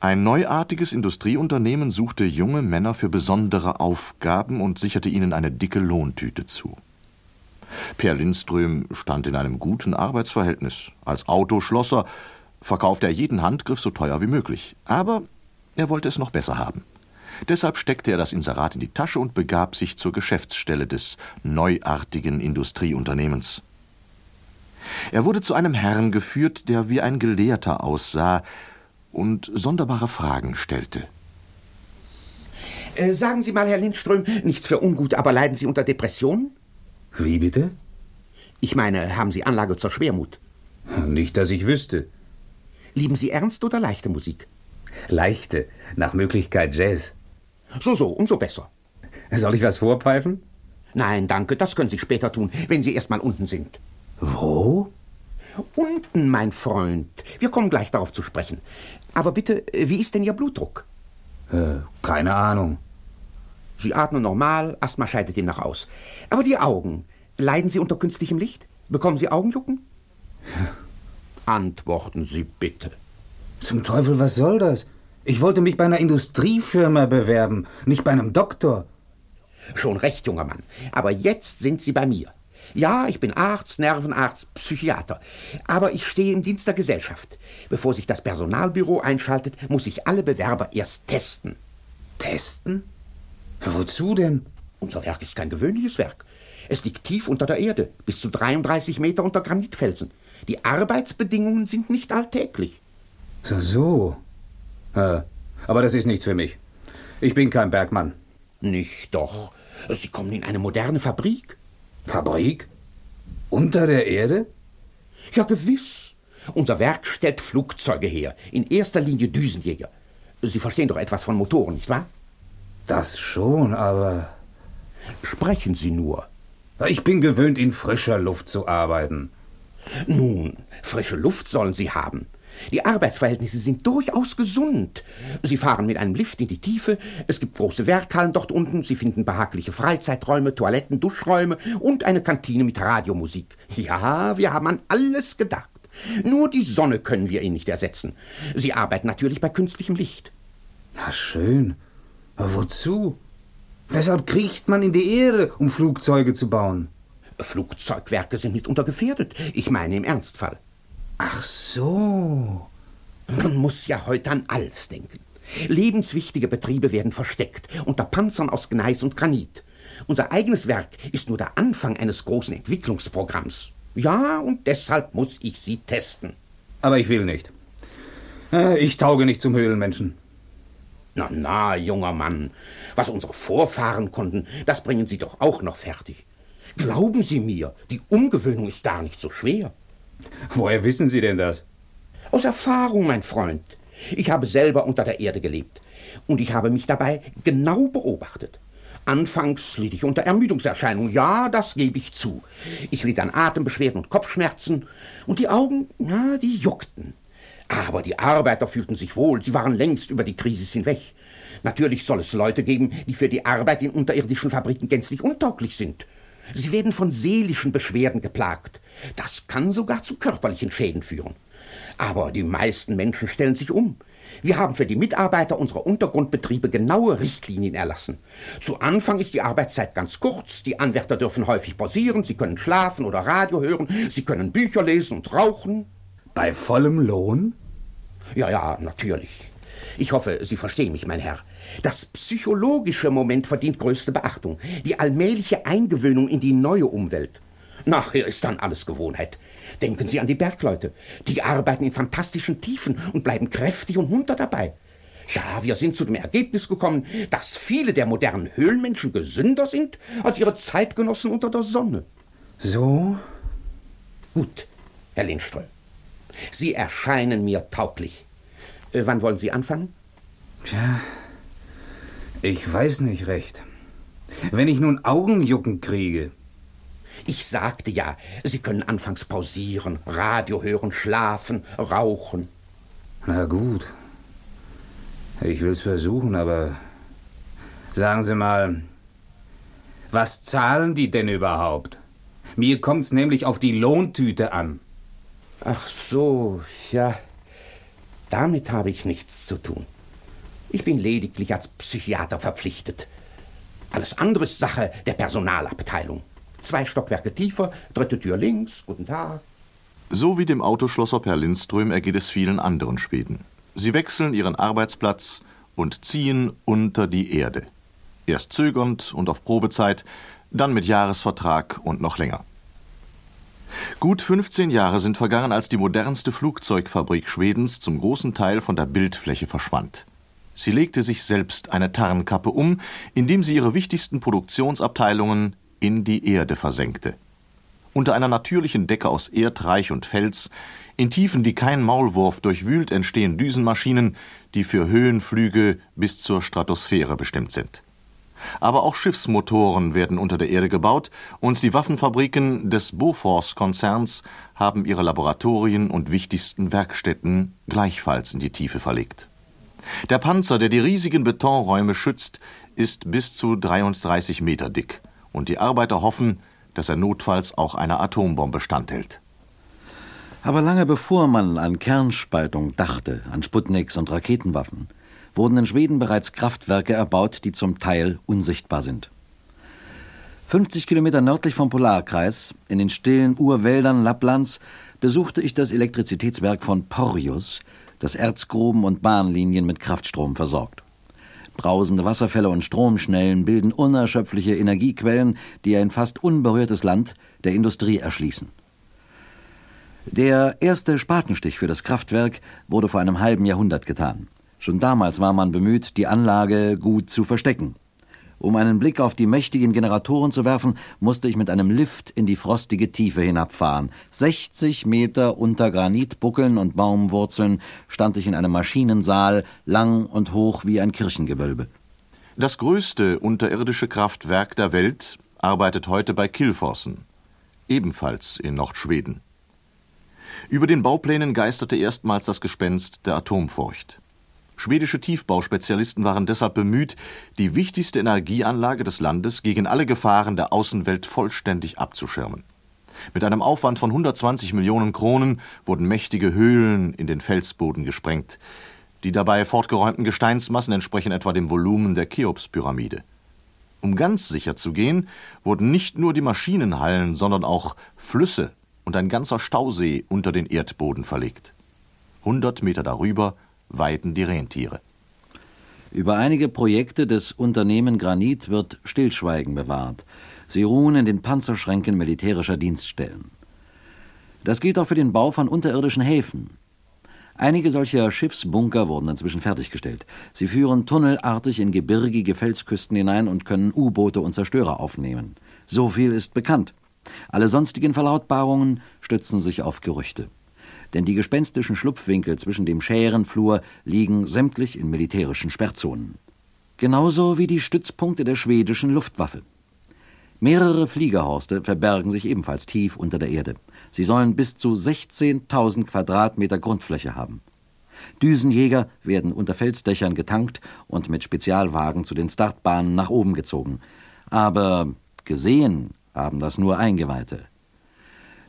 Ein neuartiges Industrieunternehmen suchte junge Männer für besondere Aufgaben und sicherte ihnen eine dicke Lohntüte zu. Per Lindström stand in einem guten Arbeitsverhältnis. Als Autoschlosser verkaufte er jeden Handgriff so teuer wie möglich. Aber er wollte es noch besser haben. Deshalb steckte er das Inserat in die Tasche und begab sich zur Geschäftsstelle des neuartigen Industrieunternehmens. Er wurde zu einem Herrn geführt, der wie ein Gelehrter aussah und sonderbare Fragen stellte. Äh, sagen Sie mal, Herr Lindström, nichts für ungut, aber leiden Sie unter Depressionen? Wie bitte? Ich meine, haben Sie Anlage zur Schwermut? Nicht, dass ich wüsste. Lieben Sie ernst oder leichte Musik? Leichte, nach Möglichkeit Jazz. So, so, umso besser. Soll ich was vorpfeifen? Nein, danke, das können Sie später tun, wenn Sie erst mal unten sind. Wo? Unten, mein Freund. Wir kommen gleich darauf zu sprechen. Aber bitte, wie ist denn Ihr Blutdruck? Äh, keine Ahnung. Sie atmen normal, Asthma scheidet Ihnen nach aus. Aber die Augen, leiden Sie unter künstlichem Licht? Bekommen Sie Augenjucken? Antworten Sie bitte. Zum Teufel, was soll das? Ich wollte mich bei einer Industriefirma bewerben, nicht bei einem Doktor. Schon recht, junger Mann. Aber jetzt sind Sie bei mir. Ja, ich bin Arzt, Nervenarzt, Psychiater. Aber ich stehe im Dienst der Gesellschaft. Bevor sich das Personalbüro einschaltet, muss ich alle Bewerber erst testen. Testen? Wozu denn? Unser Werk ist kein gewöhnliches Werk. Es liegt tief unter der Erde, bis zu 33 Meter unter Granitfelsen. Die Arbeitsbedingungen sind nicht alltäglich. So, so. Ja, aber das ist nichts für mich. Ich bin kein Bergmann. Nicht doch. Sie kommen in eine moderne Fabrik. Fabrik? Unter der Erde? Ja, gewiss. Unser Werk stellt Flugzeuge her, in erster Linie Düsenjäger. Sie verstehen doch etwas von Motoren, nicht wahr? Das schon, aber. Sprechen Sie nur. Ich bin gewöhnt, in frischer Luft zu arbeiten. Nun, frische Luft sollen Sie haben. Die Arbeitsverhältnisse sind durchaus gesund. Sie fahren mit einem Lift in die Tiefe, es gibt große Werkhallen dort unten, Sie finden behagliche Freizeiträume, Toiletten, Duschräume und eine Kantine mit Radiomusik. Ja, wir haben an alles gedacht. Nur die Sonne können wir Ihnen nicht ersetzen. Sie arbeiten natürlich bei künstlichem Licht. Na schön. Aber wozu? Weshalb kriecht man in die Erde, um Flugzeuge zu bauen? Flugzeugwerke sind mitunter gefährdet. Ich meine im Ernstfall. Ach so. Man muss ja heute an alles denken. Lebenswichtige Betriebe werden versteckt unter Panzern aus Gneis und Granit. Unser eigenes Werk ist nur der Anfang eines großen Entwicklungsprogramms. Ja, und deshalb muss ich Sie testen. Aber ich will nicht. Äh, ich tauge nicht zum Höhlenmenschen. Na, na, junger Mann, was unsere Vorfahren konnten, das bringen Sie doch auch noch fertig. Glauben Sie mir, die Umgewöhnung ist gar nicht so schwer. Woher wissen Sie denn das? Aus Erfahrung, mein Freund. Ich habe selber unter der Erde gelebt. Und ich habe mich dabei genau beobachtet. Anfangs litt ich unter Ermüdungserscheinungen, ja, das gebe ich zu. Ich litt an Atembeschwerden und Kopfschmerzen, und die Augen, na, die juckten. Aber die Arbeiter fühlten sich wohl, sie waren längst über die Krise hinweg. Natürlich soll es Leute geben, die für die Arbeit in unterirdischen Fabriken gänzlich untauglich sind. Sie werden von seelischen Beschwerden geplagt. Das kann sogar zu körperlichen Schäden führen. Aber die meisten Menschen stellen sich um. Wir haben für die Mitarbeiter unserer Untergrundbetriebe genaue Richtlinien erlassen. Zu Anfang ist die Arbeitszeit ganz kurz. Die Anwärter dürfen häufig pausieren, sie können schlafen oder Radio hören, sie können Bücher lesen und rauchen. Bei vollem Lohn? Ja, ja, natürlich. Ich hoffe, Sie verstehen mich, mein Herr. Das psychologische Moment verdient größte Beachtung. Die allmähliche Eingewöhnung in die neue Umwelt. Nachher ist dann alles Gewohnheit. Denken Sie an die Bergleute. Die arbeiten in fantastischen Tiefen und bleiben kräftig und munter dabei. Ja, wir sind zu dem Ergebnis gekommen, dass viele der modernen Höhlenmenschen gesünder sind als ihre Zeitgenossen unter der Sonne. So? Gut, Herr Lindström. Sie erscheinen mir tauglich. Äh, wann wollen Sie anfangen? Tja, ich weiß nicht recht. Wenn ich nun Augenjucken kriege. Ich sagte ja, Sie können anfangs pausieren, Radio hören, schlafen, rauchen. Na gut. Ich will's versuchen, aber sagen Sie mal, was zahlen die denn überhaupt? Mir kommt's nämlich auf die Lohntüte an. Ach so, ja. Damit habe ich nichts zu tun. Ich bin lediglich als Psychiater verpflichtet. Alles andere ist Sache der Personalabteilung. Zwei Stockwerke tiefer, dritte Tür links, guten Tag. So wie dem Autoschlosser Per Lindström ergeht es vielen anderen Schweden. Sie wechseln ihren Arbeitsplatz und ziehen unter die Erde. Erst zögernd und auf Probezeit, dann mit Jahresvertrag und noch länger. Gut 15 Jahre sind vergangen, als die modernste Flugzeugfabrik Schwedens zum großen Teil von der Bildfläche verschwand. Sie legte sich selbst eine Tarnkappe um, indem sie ihre wichtigsten Produktionsabteilungen in die Erde versenkte. Unter einer natürlichen Decke aus Erdreich und Fels, in Tiefen, die kein Maulwurf durchwühlt, entstehen Düsenmaschinen, die für Höhenflüge bis zur Stratosphäre bestimmt sind. Aber auch Schiffsmotoren werden unter der Erde gebaut und die Waffenfabriken des Bofors-Konzerns haben ihre Laboratorien und wichtigsten Werkstätten gleichfalls in die Tiefe verlegt. Der Panzer, der die riesigen Betonräume schützt, ist bis zu 33 Meter dick und die Arbeiter hoffen, dass er notfalls auch einer Atombombe standhält. Aber lange bevor man an Kernspaltung dachte, an Sputniks und Raketenwaffen, wurden in Schweden bereits Kraftwerke erbaut, die zum Teil unsichtbar sind. 50 Kilometer nördlich vom Polarkreis, in den stillen Urwäldern Lapplands, besuchte ich das Elektrizitätswerk von Porjus, das Erzgruben und Bahnlinien mit Kraftstrom versorgt. Brausende Wasserfälle und Stromschnellen bilden unerschöpfliche Energiequellen, die ein fast unberührtes Land der Industrie erschließen. Der erste Spatenstich für das Kraftwerk wurde vor einem halben Jahrhundert getan. Schon damals war man bemüht, die Anlage gut zu verstecken. Um einen Blick auf die mächtigen Generatoren zu werfen, musste ich mit einem Lift in die frostige Tiefe hinabfahren. 60 Meter unter Granitbuckeln und Baumwurzeln stand ich in einem Maschinensaal, lang und hoch wie ein Kirchengewölbe. Das größte unterirdische Kraftwerk der Welt arbeitet heute bei Kilforsen, ebenfalls in Nordschweden. Über den Bauplänen geisterte erstmals das Gespenst der Atomfurcht. Schwedische Tiefbauspezialisten waren deshalb bemüht, die wichtigste Energieanlage des Landes gegen alle Gefahren der Außenwelt vollständig abzuschirmen. Mit einem Aufwand von 120 Millionen Kronen wurden mächtige Höhlen in den Felsboden gesprengt. Die dabei fortgeräumten Gesteinsmassen entsprechen etwa dem Volumen der Cheops-Pyramide. Um ganz sicher zu gehen, wurden nicht nur die Maschinenhallen, sondern auch Flüsse und ein ganzer Stausee unter den Erdboden verlegt. Hundert Meter darüber weiden die Rentiere. Über einige Projekte des Unternehmen Granit wird Stillschweigen bewahrt. Sie ruhen in den Panzerschränken militärischer Dienststellen. Das gilt auch für den Bau von unterirdischen Häfen. Einige solcher Schiffsbunker wurden inzwischen fertiggestellt. Sie führen tunnelartig in gebirgige Felsküsten hinein und können U-Boote und Zerstörer aufnehmen. So viel ist bekannt. Alle sonstigen Verlautbarungen stützen sich auf Gerüchte denn die gespenstischen Schlupfwinkel zwischen dem Schärenflur liegen sämtlich in militärischen Sperrzonen. Genauso wie die Stützpunkte der schwedischen Luftwaffe. Mehrere Fliegerhorste verbergen sich ebenfalls tief unter der Erde. Sie sollen bis zu 16.000 Quadratmeter Grundfläche haben. Düsenjäger werden unter Felsdächern getankt und mit Spezialwagen zu den Startbahnen nach oben gezogen. Aber gesehen haben das nur Eingeweihte.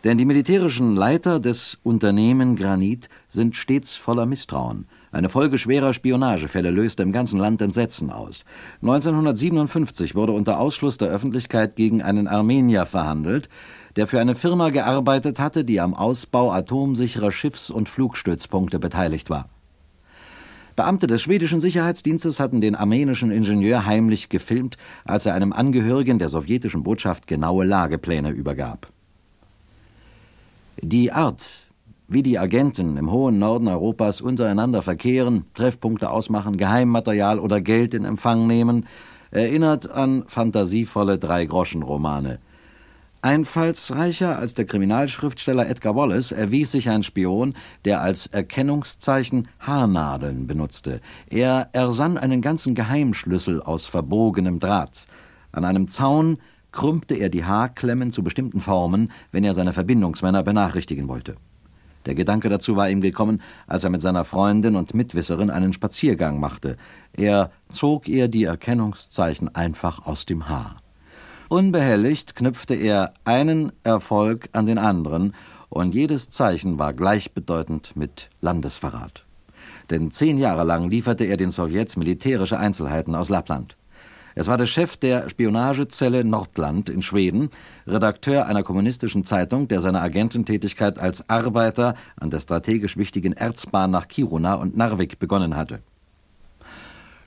Denn die militärischen Leiter des Unternehmen Granit sind stets voller Misstrauen. Eine Folge schwerer Spionagefälle löste im ganzen Land Entsetzen aus. 1957 wurde unter Ausschluss der Öffentlichkeit gegen einen Armenier verhandelt, der für eine Firma gearbeitet hatte, die am Ausbau atomsicherer Schiffs- und Flugstützpunkte beteiligt war. Beamte des schwedischen Sicherheitsdienstes hatten den armenischen Ingenieur heimlich gefilmt, als er einem Angehörigen der sowjetischen Botschaft genaue Lagepläne übergab. Die Art, wie die Agenten im hohen Norden Europas untereinander verkehren, Treffpunkte ausmachen, Geheimmaterial oder Geld in Empfang nehmen, erinnert an fantasievolle Drei-Groschen-Romane. Einfallsreicher als der Kriminalschriftsteller Edgar Wallace erwies sich ein Spion, der als Erkennungszeichen Haarnadeln benutzte. Er ersann einen ganzen Geheimschlüssel aus verbogenem Draht. An einem Zaun krümmte er die Haarklemmen zu bestimmten Formen, wenn er seine Verbindungsmänner benachrichtigen wollte. Der Gedanke dazu war ihm gekommen, als er mit seiner Freundin und Mitwisserin einen Spaziergang machte. Er zog ihr die Erkennungszeichen einfach aus dem Haar. Unbehelligt knüpfte er einen Erfolg an den anderen, und jedes Zeichen war gleichbedeutend mit Landesverrat. Denn zehn Jahre lang lieferte er den Sowjets militärische Einzelheiten aus Lappland. Es war der Chef der Spionagezelle Nordland in Schweden, Redakteur einer kommunistischen Zeitung, der seine Agententätigkeit als Arbeiter an der strategisch wichtigen Erzbahn nach Kiruna und Narvik begonnen hatte.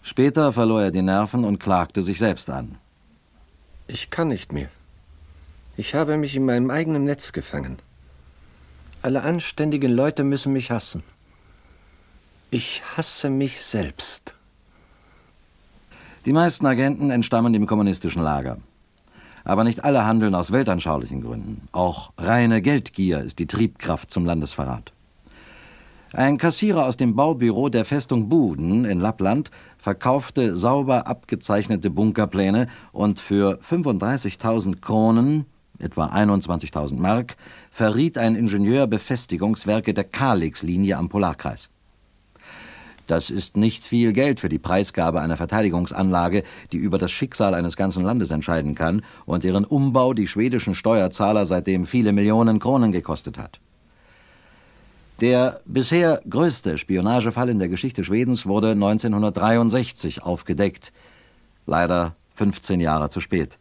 Später verlor er die Nerven und klagte sich selbst an. Ich kann nicht mehr. Ich habe mich in meinem eigenen Netz gefangen. Alle anständigen Leute müssen mich hassen. Ich hasse mich selbst. Die meisten Agenten entstammen dem kommunistischen Lager. Aber nicht alle handeln aus weltanschaulichen Gründen. Auch reine Geldgier ist die Triebkraft zum Landesverrat. Ein Kassierer aus dem Baubüro der Festung Buden in Lappland verkaufte sauber abgezeichnete Bunkerpläne und für 35.000 Kronen, etwa 21.000 Mark, verriet ein Ingenieur Befestigungswerke der Kalix-Linie am Polarkreis. Das ist nicht viel Geld für die Preisgabe einer Verteidigungsanlage, die über das Schicksal eines ganzen Landes entscheiden kann und deren Umbau die schwedischen Steuerzahler seitdem viele Millionen Kronen gekostet hat. Der bisher größte Spionagefall in der Geschichte Schwedens wurde 1963 aufgedeckt. Leider 15 Jahre zu spät.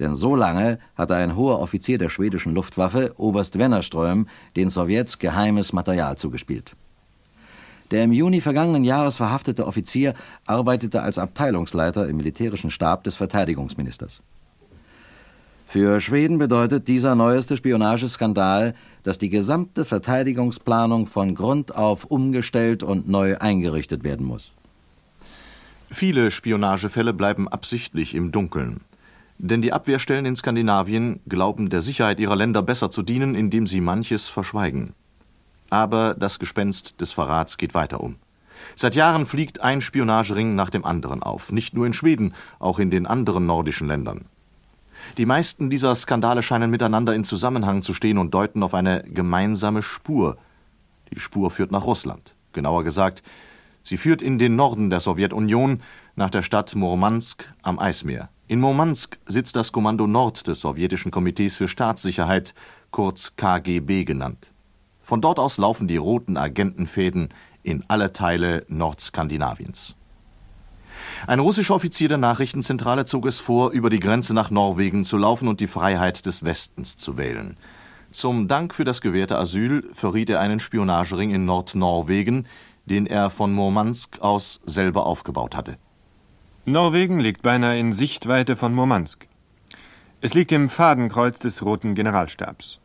Denn so lange hatte ein hoher Offizier der schwedischen Luftwaffe, Oberst Wennerström, den Sowjets geheimes Material zugespielt. Der im Juni vergangenen Jahres verhaftete Offizier arbeitete als Abteilungsleiter im militärischen Stab des Verteidigungsministers. Für Schweden bedeutet dieser neueste Spionageskandal, dass die gesamte Verteidigungsplanung von Grund auf umgestellt und neu eingerichtet werden muss. Viele Spionagefälle bleiben absichtlich im Dunkeln. Denn die Abwehrstellen in Skandinavien glauben der Sicherheit ihrer Länder besser zu dienen, indem sie manches verschweigen. Aber das Gespenst des Verrats geht weiter um. Seit Jahren fliegt ein Spionagering nach dem anderen auf, nicht nur in Schweden, auch in den anderen nordischen Ländern. Die meisten dieser Skandale scheinen miteinander in Zusammenhang zu stehen und deuten auf eine gemeinsame Spur. Die Spur führt nach Russland. Genauer gesagt, sie führt in den Norden der Sowjetunion nach der Stadt Murmansk am Eismeer. In Murmansk sitzt das Kommando Nord des sowjetischen Komitees für Staatssicherheit, kurz KGB genannt. Von dort aus laufen die roten Agentenfäden in alle Teile Nordskandinaviens. Ein russischer Offizier der Nachrichtenzentrale zog es vor, über die Grenze nach Norwegen zu laufen und die Freiheit des Westens zu wählen. Zum Dank für das gewährte Asyl verriet er einen Spionagering in Nordnorwegen, den er von Murmansk aus selber aufgebaut hatte. Norwegen liegt beinahe in Sichtweite von Murmansk. Es liegt im Fadenkreuz des Roten Generalstabs.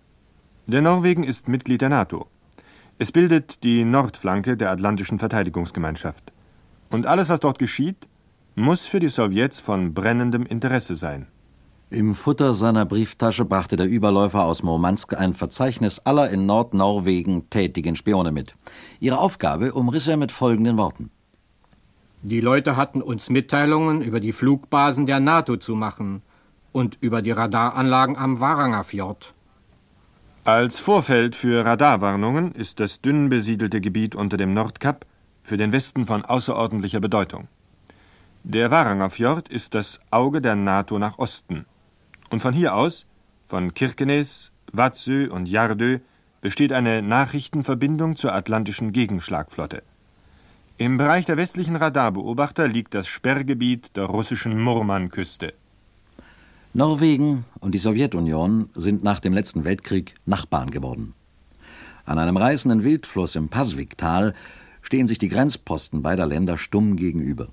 Der Norwegen ist Mitglied der NATO. Es bildet die Nordflanke der Atlantischen Verteidigungsgemeinschaft. Und alles, was dort geschieht, muss für die Sowjets von brennendem Interesse sein. Im Futter seiner Brieftasche brachte der Überläufer aus Murmansk ein Verzeichnis aller in Nordnorwegen tätigen Spione mit. Ihre Aufgabe umriss er mit folgenden Worten. Die Leute hatten uns Mitteilungen über die Flugbasen der NATO zu machen und über die Radaranlagen am Varangerfjord. Als Vorfeld für Radarwarnungen ist das dünn besiedelte Gebiet unter dem Nordkap für den Westen von außerordentlicher Bedeutung. Der Varangerfjord ist das Auge der NATO nach Osten. Und von hier aus, von Kirkenes, Vatsö und Jardö, besteht eine Nachrichtenverbindung zur atlantischen Gegenschlagflotte. Im Bereich der westlichen Radarbeobachter liegt das Sperrgebiet der russischen Murmanküste. Norwegen und die Sowjetunion sind nach dem letzten Weltkrieg Nachbarn geworden. An einem reißenden Wildfluss im Pasviktal stehen sich die Grenzposten beider Länder stumm gegenüber.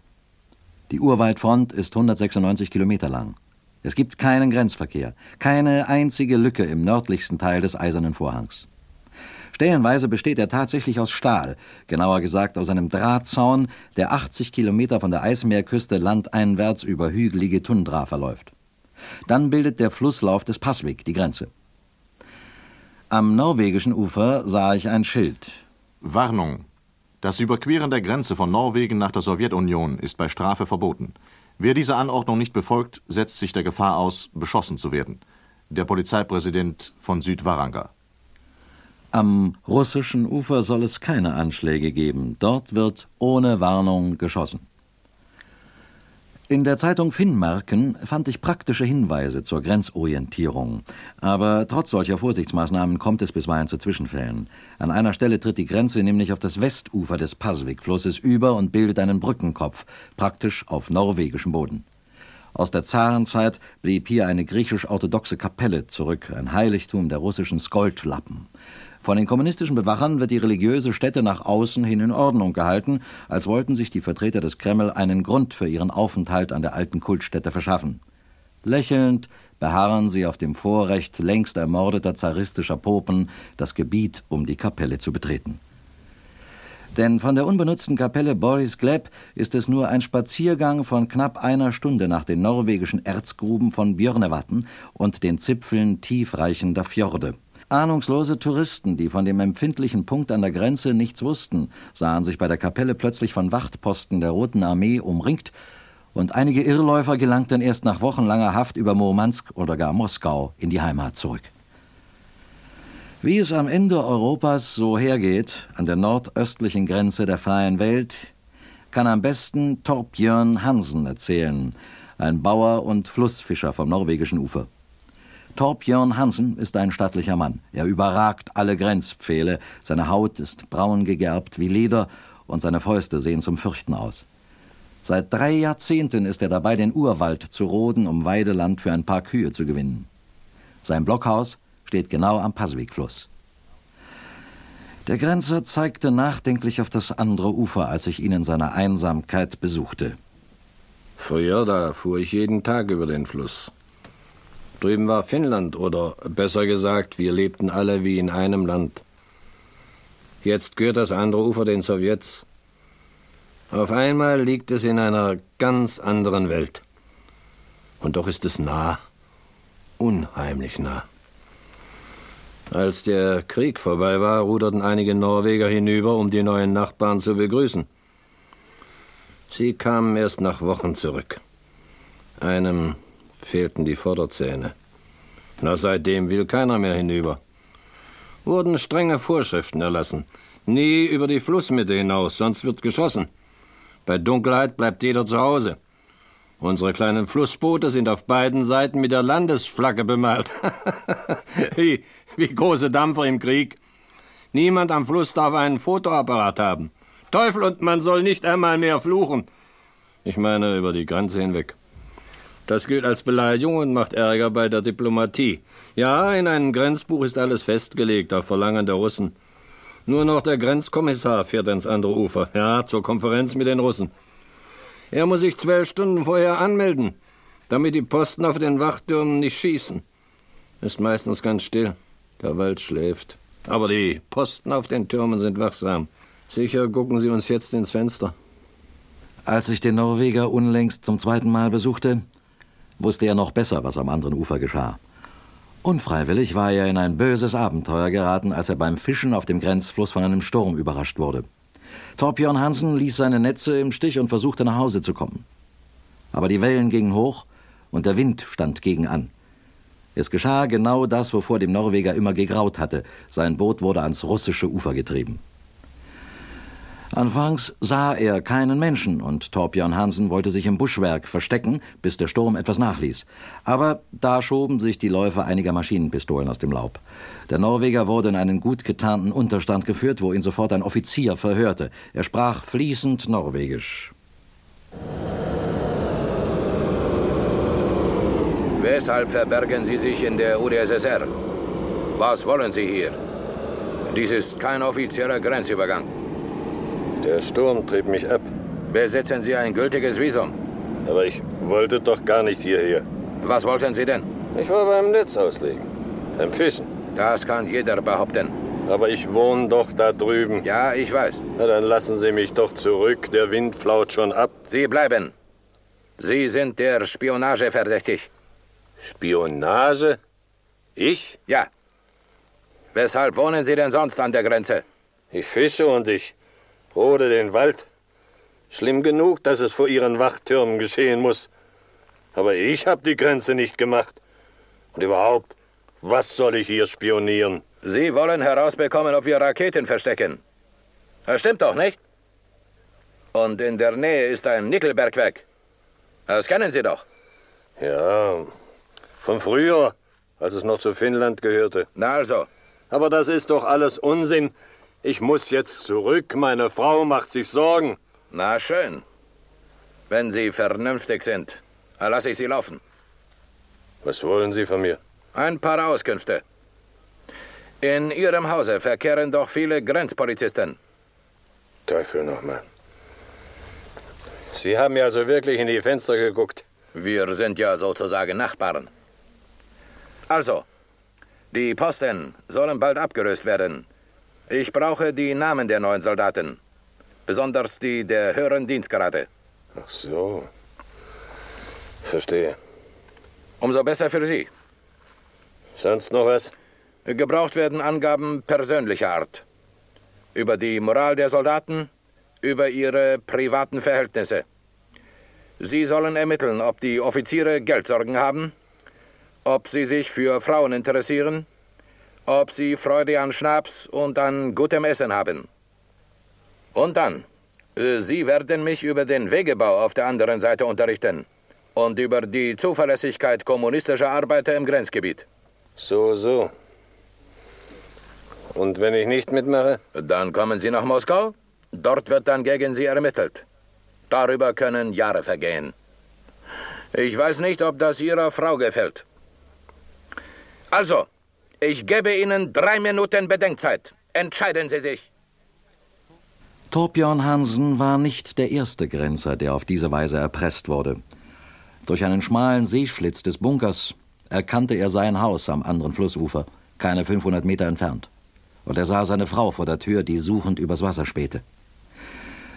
Die Urwaldfront ist 196 Kilometer lang. Es gibt keinen Grenzverkehr, keine einzige Lücke im nördlichsten Teil des Eisernen Vorhangs. Stellenweise besteht er tatsächlich aus Stahl, genauer gesagt aus einem Drahtzaun, der 80 Kilometer von der Eismeerküste landeinwärts über hügelige Tundra verläuft. Dann bildet der Flusslauf des Passvik die Grenze. Am norwegischen Ufer sah ich ein Schild. Warnung. Das Überqueren der Grenze von Norwegen nach der Sowjetunion ist bei Strafe verboten. Wer diese Anordnung nicht befolgt, setzt sich der Gefahr aus, beschossen zu werden. Der Polizeipräsident von Südvaranger. Am russischen Ufer soll es keine Anschläge geben. Dort wird ohne Warnung geschossen. In der Zeitung Finnmarken fand ich praktische Hinweise zur Grenzorientierung. Aber trotz solcher Vorsichtsmaßnahmen kommt es bisweilen zu Zwischenfällen. An einer Stelle tritt die Grenze nämlich auf das Westufer des Pasvik-Flusses über und bildet einen Brückenkopf, praktisch auf norwegischem Boden. Aus der Zarenzeit blieb hier eine griechisch-orthodoxe Kapelle zurück, ein Heiligtum der russischen Skoldlappen. Von den kommunistischen Bewachern wird die religiöse Stätte nach außen hin in Ordnung gehalten, als wollten sich die Vertreter des Kreml einen Grund für ihren Aufenthalt an der alten Kultstätte verschaffen. Lächelnd beharren sie auf dem Vorrecht längst ermordeter zaristischer Popen, das Gebiet um die Kapelle zu betreten. Denn von der unbenutzten Kapelle Boris Gleb ist es nur ein Spaziergang von knapp einer Stunde nach den norwegischen Erzgruben von Björnevatn und den Zipfeln tiefreichender Fjorde. Ahnungslose Touristen, die von dem empfindlichen Punkt an der Grenze nichts wussten, sahen sich bei der Kapelle plötzlich von Wachtposten der Roten Armee umringt, und einige Irrläufer gelangten erst nach wochenlanger Haft über Murmansk oder gar Moskau in die Heimat zurück. Wie es am Ende Europas so hergeht, an der nordöstlichen Grenze der freien Welt, kann am besten Torbjörn Hansen erzählen, ein Bauer und Flussfischer vom norwegischen Ufer. Torbjörn Hansen ist ein stattlicher Mann. Er überragt alle Grenzpfähle. Seine Haut ist braun gegerbt wie Leder und seine Fäuste sehen zum Fürchten aus. Seit drei Jahrzehnten ist er dabei, den Urwald zu roden, um Weideland für ein paar Kühe zu gewinnen. Sein Blockhaus steht genau am Passwegfluss. Der Grenzer zeigte nachdenklich auf das andere Ufer, als ich ihn in seiner Einsamkeit besuchte. Früher, da fuhr ich jeden Tag über den Fluss. Drüben war Finnland, oder besser gesagt, wir lebten alle wie in einem Land. Jetzt gehört das andere Ufer den Sowjets. Auf einmal liegt es in einer ganz anderen Welt. Und doch ist es nah, unheimlich nah. Als der Krieg vorbei war, ruderten einige Norweger hinüber, um die neuen Nachbarn zu begrüßen. Sie kamen erst nach Wochen zurück. Einem fehlten die Vorderzähne. Na, seitdem will keiner mehr hinüber. Wurden strenge Vorschriften erlassen. Nie über die Flussmitte hinaus, sonst wird geschossen. Bei Dunkelheit bleibt jeder zu Hause. Unsere kleinen Flussboote sind auf beiden Seiten mit der Landesflagge bemalt. wie, wie große Dampfer im Krieg. Niemand am Fluss darf einen Fotoapparat haben. Teufel und man soll nicht einmal mehr fluchen. Ich meine über die Grenze hinweg. Das gilt als Beleidigung und macht Ärger bei der Diplomatie. Ja, in einem Grenzbuch ist alles festgelegt, auf Verlangen der Russen. Nur noch der Grenzkommissar fährt ans andere Ufer. Ja, zur Konferenz mit den Russen. Er muss sich zwölf Stunden vorher anmelden, damit die Posten auf den Wachtürmen nicht schießen. Ist meistens ganz still. Der Wald schläft. Aber die Posten auf den Türmen sind wachsam. Sicher gucken sie uns jetzt ins Fenster. Als ich den Norweger unlängst zum zweiten Mal besuchte, wusste er noch besser, was am anderen Ufer geschah. Unfreiwillig war er in ein böses Abenteuer geraten, als er beim Fischen auf dem Grenzfluss von einem Sturm überrascht wurde. Torbjörn Hansen ließ seine Netze im Stich und versuchte nach Hause zu kommen. Aber die Wellen gingen hoch und der Wind stand gegen an. Es geschah genau das, wovor dem Norweger immer gegraut hatte. Sein Boot wurde ans russische Ufer getrieben. Anfangs sah er keinen Menschen und Torbjörn Hansen wollte sich im Buschwerk verstecken, bis der Sturm etwas nachließ. Aber da schoben sich die Läufer einiger Maschinenpistolen aus dem Laub. Der Norweger wurde in einen gut getarnten Unterstand geführt, wo ihn sofort ein Offizier verhörte. Er sprach fließend Norwegisch. Weshalb verbergen Sie sich in der UdSSR? Was wollen Sie hier? Dies ist kein offizieller Grenzübergang. Der Sturm trieb mich ab. Besitzen Sie ein gültiges Visum? Aber ich wollte doch gar nicht hierher. Was wollten Sie denn? Ich war beim Netz auslegen. Beim Fischen. Das kann jeder behaupten. Aber ich wohne doch da drüben. Ja, ich weiß. Na, dann lassen Sie mich doch zurück. Der Wind flaut schon ab. Sie bleiben. Sie sind der Spionage verdächtig. Spionage? Ich? Ja. Weshalb wohnen Sie denn sonst an der Grenze? Ich fische und ich rode den Wald. Schlimm genug, dass es vor Ihren Wachtürmen geschehen muss. Aber ich habe die Grenze nicht gemacht. Und überhaupt, was soll ich hier spionieren? Sie wollen herausbekommen, ob wir Raketen verstecken. Das stimmt doch, nicht? Und in der Nähe ist ein Nickelbergwerk. Das kennen Sie doch. Ja, von früher, als es noch zu Finnland gehörte. Na also. Aber das ist doch alles Unsinn. Ich muss jetzt zurück. Meine Frau macht sich Sorgen. Na schön. Wenn Sie vernünftig sind, lasse ich Sie laufen. Was wollen Sie von mir? Ein paar Auskünfte. In Ihrem Hause verkehren doch viele Grenzpolizisten. Teufel nochmal. Sie haben ja also wirklich in die Fenster geguckt. Wir sind ja sozusagen Nachbarn. Also, die Posten sollen bald abgelöst werden. Ich brauche die Namen der neuen Soldaten. Besonders die der höheren Dienstgrade. Ach so. Verstehe. Umso besser für Sie. Sonst noch was? Gebraucht werden Angaben persönlicher Art. Über die Moral der Soldaten, über ihre privaten Verhältnisse. Sie sollen ermitteln, ob die Offiziere Geldsorgen haben, ob sie sich für Frauen interessieren, ob sie Freude an Schnaps und an gutem Essen haben. Und dann, äh, Sie werden mich über den Wegebau auf der anderen Seite unterrichten und über die Zuverlässigkeit kommunistischer Arbeiter im Grenzgebiet. So, so. Und wenn ich nicht mitmache? Dann kommen Sie nach Moskau. Dort wird dann gegen Sie ermittelt. Darüber können Jahre vergehen. Ich weiß nicht, ob das Ihrer Frau gefällt. Also, ich gebe Ihnen drei Minuten Bedenkzeit. Entscheiden Sie sich. Torbjörn Hansen war nicht der erste Grenzer, der auf diese Weise erpresst wurde. Durch einen schmalen Seeschlitz des Bunkers erkannte er sein Haus am anderen Flussufer, keine 500 Meter entfernt. Und er sah seine Frau vor der Tür, die suchend übers Wasser spähte.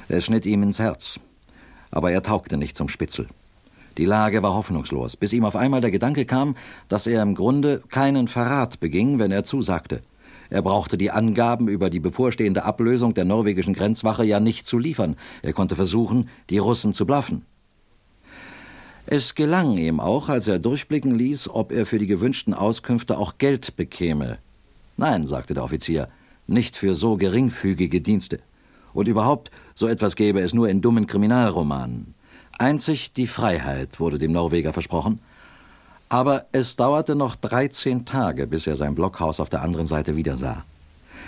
Es schnitt ihm ins Herz. Aber er taugte nicht zum Spitzel. Die Lage war hoffnungslos, bis ihm auf einmal der Gedanke kam, dass er im Grunde keinen Verrat beging, wenn er zusagte. Er brauchte die Angaben über die bevorstehende Ablösung der norwegischen Grenzwache ja nicht zu liefern. Er konnte versuchen, die Russen zu blaffen. Es gelang ihm auch, als er durchblicken ließ, ob er für die gewünschten Auskünfte auch Geld bekäme. Nein, sagte der Offizier, nicht für so geringfügige Dienste. Und überhaupt, so etwas gäbe es nur in dummen Kriminalromanen. Einzig die Freiheit wurde dem Norweger versprochen. Aber es dauerte noch 13 Tage, bis er sein Blockhaus auf der anderen Seite wiedersah.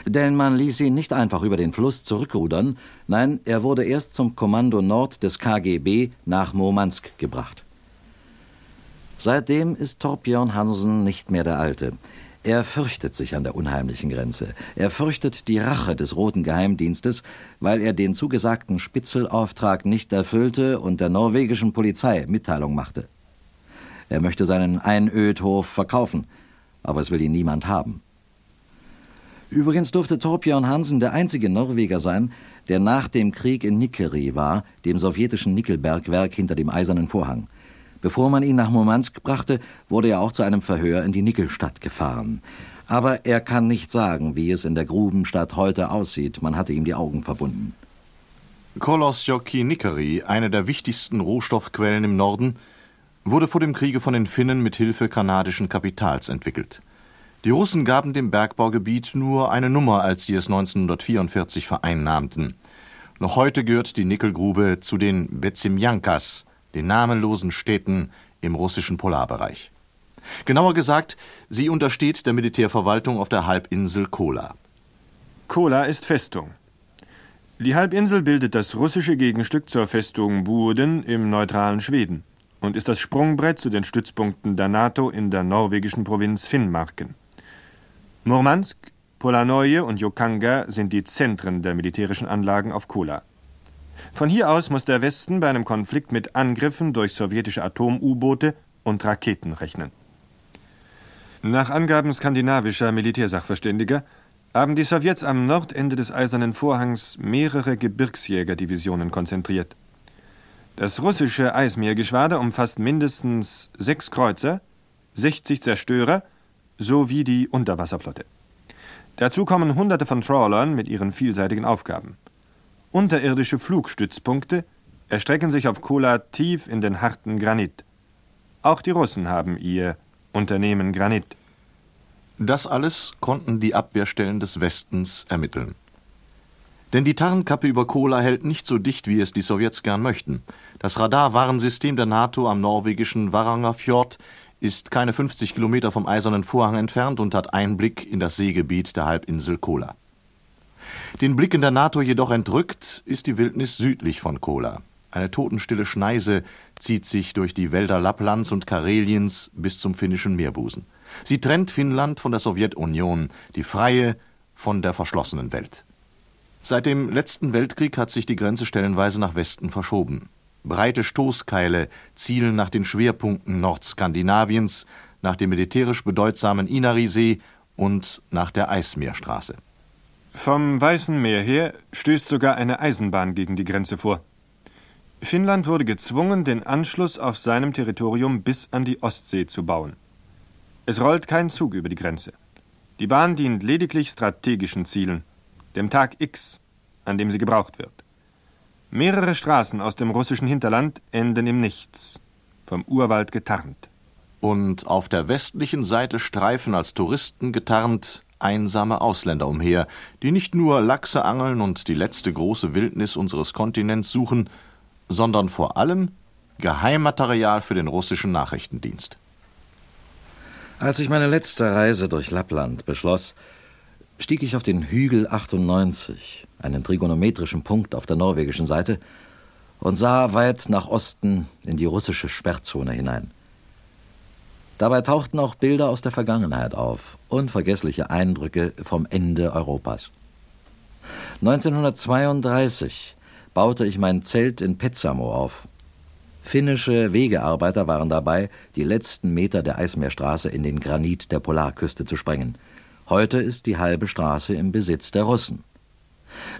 Denn man ließ ihn nicht einfach über den Fluss zurückrudern, nein, er wurde erst zum Kommando Nord des KGB nach Murmansk gebracht. Seitdem ist Torbjörn Hansen nicht mehr der Alte. Er fürchtet sich an der unheimlichen Grenze. Er fürchtet die Rache des Roten Geheimdienstes, weil er den zugesagten Spitzelauftrag nicht erfüllte und der norwegischen Polizei Mitteilung machte. Er möchte seinen Einödhof verkaufen, aber es will ihn niemand haben. Übrigens durfte Torbjörn Hansen der einzige Norweger sein, der nach dem Krieg in Nikkeri war, dem sowjetischen Nickelbergwerk hinter dem Eisernen Vorhang. Bevor man ihn nach Murmansk brachte, wurde er auch zu einem Verhör in die Nickelstadt gefahren. Aber er kann nicht sagen, wie es in der Grubenstadt heute aussieht. Man hatte ihm die Augen verbunden. Kolosjoki Nikkeri, eine der wichtigsten Rohstoffquellen im Norden, wurde vor dem Kriege von den Finnen mit Hilfe kanadischen Kapitals entwickelt. Die Russen gaben dem Bergbaugebiet nur eine Nummer, als sie es 1944 vereinnahmten. Noch heute gehört die Nickelgrube zu den Bezimjankas, den namenlosen Städten im russischen Polarbereich. Genauer gesagt, sie untersteht der Militärverwaltung auf der Halbinsel Kola. Kola ist Festung. Die Halbinsel bildet das russische Gegenstück zur Festung Burden im neutralen Schweden und ist das Sprungbrett zu den Stützpunkten der NATO in der norwegischen Provinz Finnmarken. Murmansk, Polanoje und Jokanga sind die Zentren der militärischen Anlagen auf Kola. Von hier aus muss der Westen bei einem Konflikt mit Angriffen durch sowjetische Atom-U-Boote und Raketen rechnen. Nach Angaben skandinavischer Militärsachverständiger haben die Sowjets am Nordende des Eisernen Vorhangs mehrere Gebirgsjägerdivisionen konzentriert. Das russische Eismeergeschwader umfasst mindestens sechs Kreuzer, 60 Zerstörer sowie die Unterwasserflotte. Dazu kommen Hunderte von Trawlern mit ihren vielseitigen Aufgaben. Unterirdische Flugstützpunkte erstrecken sich auf Kola tief in den harten Granit. Auch die Russen haben ihr Unternehmen Granit. Das alles konnten die Abwehrstellen des Westens ermitteln. Denn die Tarnkappe über Kola hält nicht so dicht, wie es die Sowjets gern möchten. Das Radarwarnsystem der NATO am norwegischen Varanger Fjord ist keine 50 Kilometer vom Eisernen Vorhang entfernt und hat Einblick in das Seegebiet der Halbinsel Kola. Den Blicken der NATO jedoch entrückt ist die Wildnis südlich von Kola. Eine totenstille Schneise zieht sich durch die Wälder Lapplands und Kareliens bis zum finnischen Meerbusen. Sie trennt Finnland von der Sowjetunion, die freie von der verschlossenen Welt. Seit dem letzten Weltkrieg hat sich die Grenze stellenweise nach Westen verschoben. Breite Stoßkeile zielen nach den Schwerpunkten Nordskandinaviens, nach dem militärisch bedeutsamen Inarisee und nach der Eismeerstraße. Vom Weißen Meer her stößt sogar eine Eisenbahn gegen die Grenze vor. Finnland wurde gezwungen, den Anschluss auf seinem Territorium bis an die Ostsee zu bauen. Es rollt kein Zug über die Grenze. Die Bahn dient lediglich strategischen Zielen, dem Tag X, an dem sie gebraucht wird. Mehrere Straßen aus dem russischen Hinterland enden im Nichts, vom Urwald getarnt. Und auf der westlichen Seite streifen als Touristen getarnt einsame Ausländer umher, die nicht nur Lachse angeln und die letzte große Wildnis unseres Kontinents suchen, sondern vor allem Geheimmaterial für den russischen Nachrichtendienst. Als ich meine letzte Reise durch Lappland beschloss, stieg ich auf den Hügel 98, einen trigonometrischen Punkt auf der norwegischen Seite, und sah weit nach Osten in die russische Sperrzone hinein. Dabei tauchten auch Bilder aus der Vergangenheit auf, unvergessliche Eindrücke vom Ende Europas. 1932 baute ich mein Zelt in Petsamo auf. Finnische Wegearbeiter waren dabei, die letzten Meter der Eismeerstraße in den Granit der Polarküste zu sprengen. Heute ist die halbe Straße im Besitz der Russen.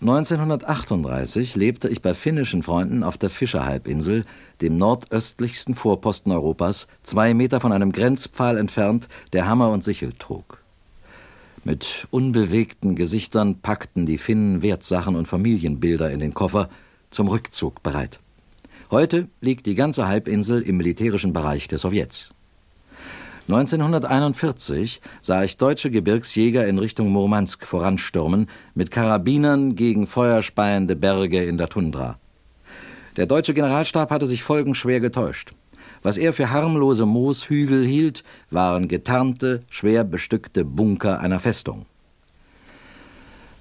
1938 lebte ich bei finnischen Freunden auf der Fischerhalbinsel, dem nordöstlichsten Vorposten Europas, zwei Meter von einem Grenzpfahl entfernt, der Hammer und Sichel trug. Mit unbewegten Gesichtern packten die Finnen Wertsachen und Familienbilder in den Koffer, zum Rückzug bereit. Heute liegt die ganze Halbinsel im militärischen Bereich der Sowjets. 1941 sah ich deutsche Gebirgsjäger in Richtung Murmansk voranstürmen, mit Karabinern gegen feuerspeiende Berge in der Tundra. Der deutsche Generalstab hatte sich folgenschwer getäuscht. Was er für harmlose Mooshügel hielt, waren getarnte, schwer bestückte Bunker einer Festung.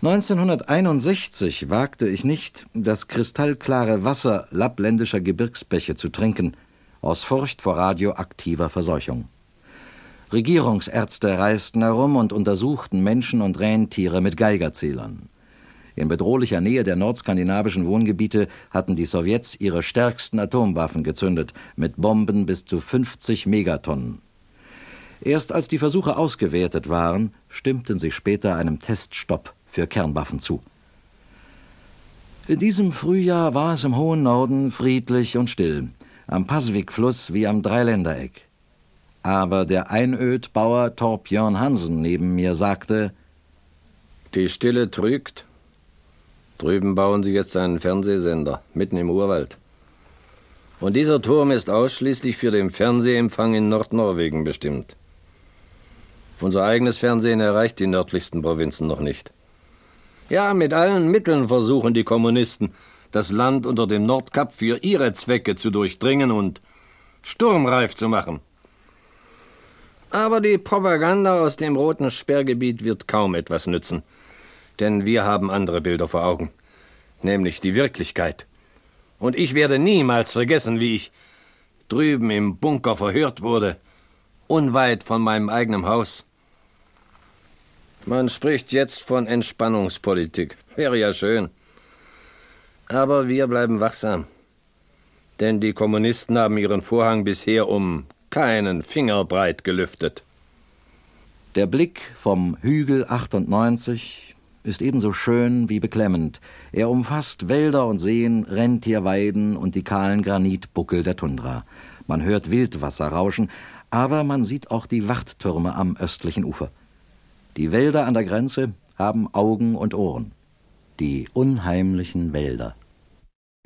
1961 wagte ich nicht, das kristallklare Wasser lappländischer Gebirgsbäche zu trinken, aus Furcht vor radioaktiver Verseuchung. Regierungsärzte reisten herum und untersuchten Menschen und Rentiere mit Geigerzählern. In bedrohlicher Nähe der nordskandinavischen Wohngebiete hatten die Sowjets ihre stärksten Atomwaffen gezündet, mit Bomben bis zu 50 Megatonnen. Erst als die Versuche ausgewertet waren, stimmten sie später einem Teststopp für Kernwaffen zu. In diesem Frühjahr war es im hohen Norden friedlich und still, am Pasvik-Fluss wie am Dreiländereck. Aber der Einödbauer Torbjörn Hansen neben mir sagte: Die Stille trügt. Drüben bauen sie jetzt einen Fernsehsender, mitten im Urwald. Und dieser Turm ist ausschließlich für den Fernsehempfang in Nordnorwegen bestimmt. Unser eigenes Fernsehen erreicht die nördlichsten Provinzen noch nicht. Ja, mit allen Mitteln versuchen die Kommunisten, das Land unter dem Nordkap für ihre Zwecke zu durchdringen und sturmreif zu machen. Aber die Propaganda aus dem roten Sperrgebiet wird kaum etwas nützen, denn wir haben andere Bilder vor Augen, nämlich die Wirklichkeit. Und ich werde niemals vergessen, wie ich drüben im Bunker verhört wurde, unweit von meinem eigenen Haus. Man spricht jetzt von Entspannungspolitik. Wäre ja schön. Aber wir bleiben wachsam. Denn die Kommunisten haben ihren Vorhang bisher um keinen Finger breit gelüftet. Der Blick vom Hügel 98 ist ebenso schön wie beklemmend. Er umfasst Wälder und Seen, Rentierweiden und die kahlen Granitbuckel der Tundra. Man hört Wildwasser rauschen, aber man sieht auch die Wachttürme am östlichen Ufer. Die Wälder an der Grenze haben Augen und Ohren. Die unheimlichen Wälder.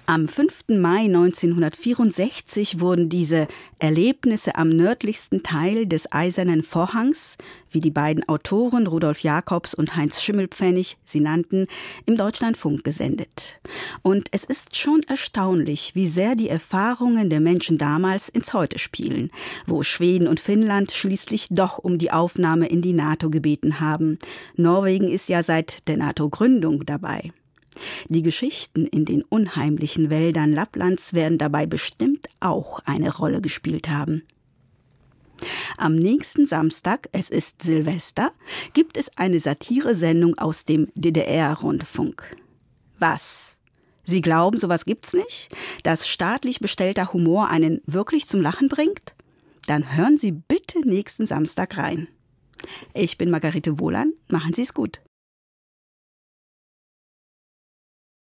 Am 5. Mai 1964 wurden diese Erlebnisse am nördlichsten Teil des Eisernen Vorhangs, wie die beiden Autoren Rudolf Jakobs und Heinz Schimmelpfennig sie nannten, im Deutschlandfunk gesendet. Und es ist schon erstaunlich, wie sehr die Erfahrungen der Menschen damals ins Heute spielen, wo Schweden und Finnland schließlich doch um die Aufnahme in die NATO gebeten haben. Norwegen ist ja seit der NATO-Gründung dabei. Die Geschichten in den unheimlichen Wäldern Lapplands werden dabei bestimmt auch eine Rolle gespielt haben. Am nächsten Samstag, es ist Silvester, gibt es eine Satiresendung aus dem DDR-Rundfunk. Was? Sie glauben, sowas gibt's nicht? Dass staatlich bestellter Humor einen wirklich zum Lachen bringt? Dann hören Sie bitte nächsten Samstag rein. Ich bin Margarete Wohlan. Machen Sie es gut.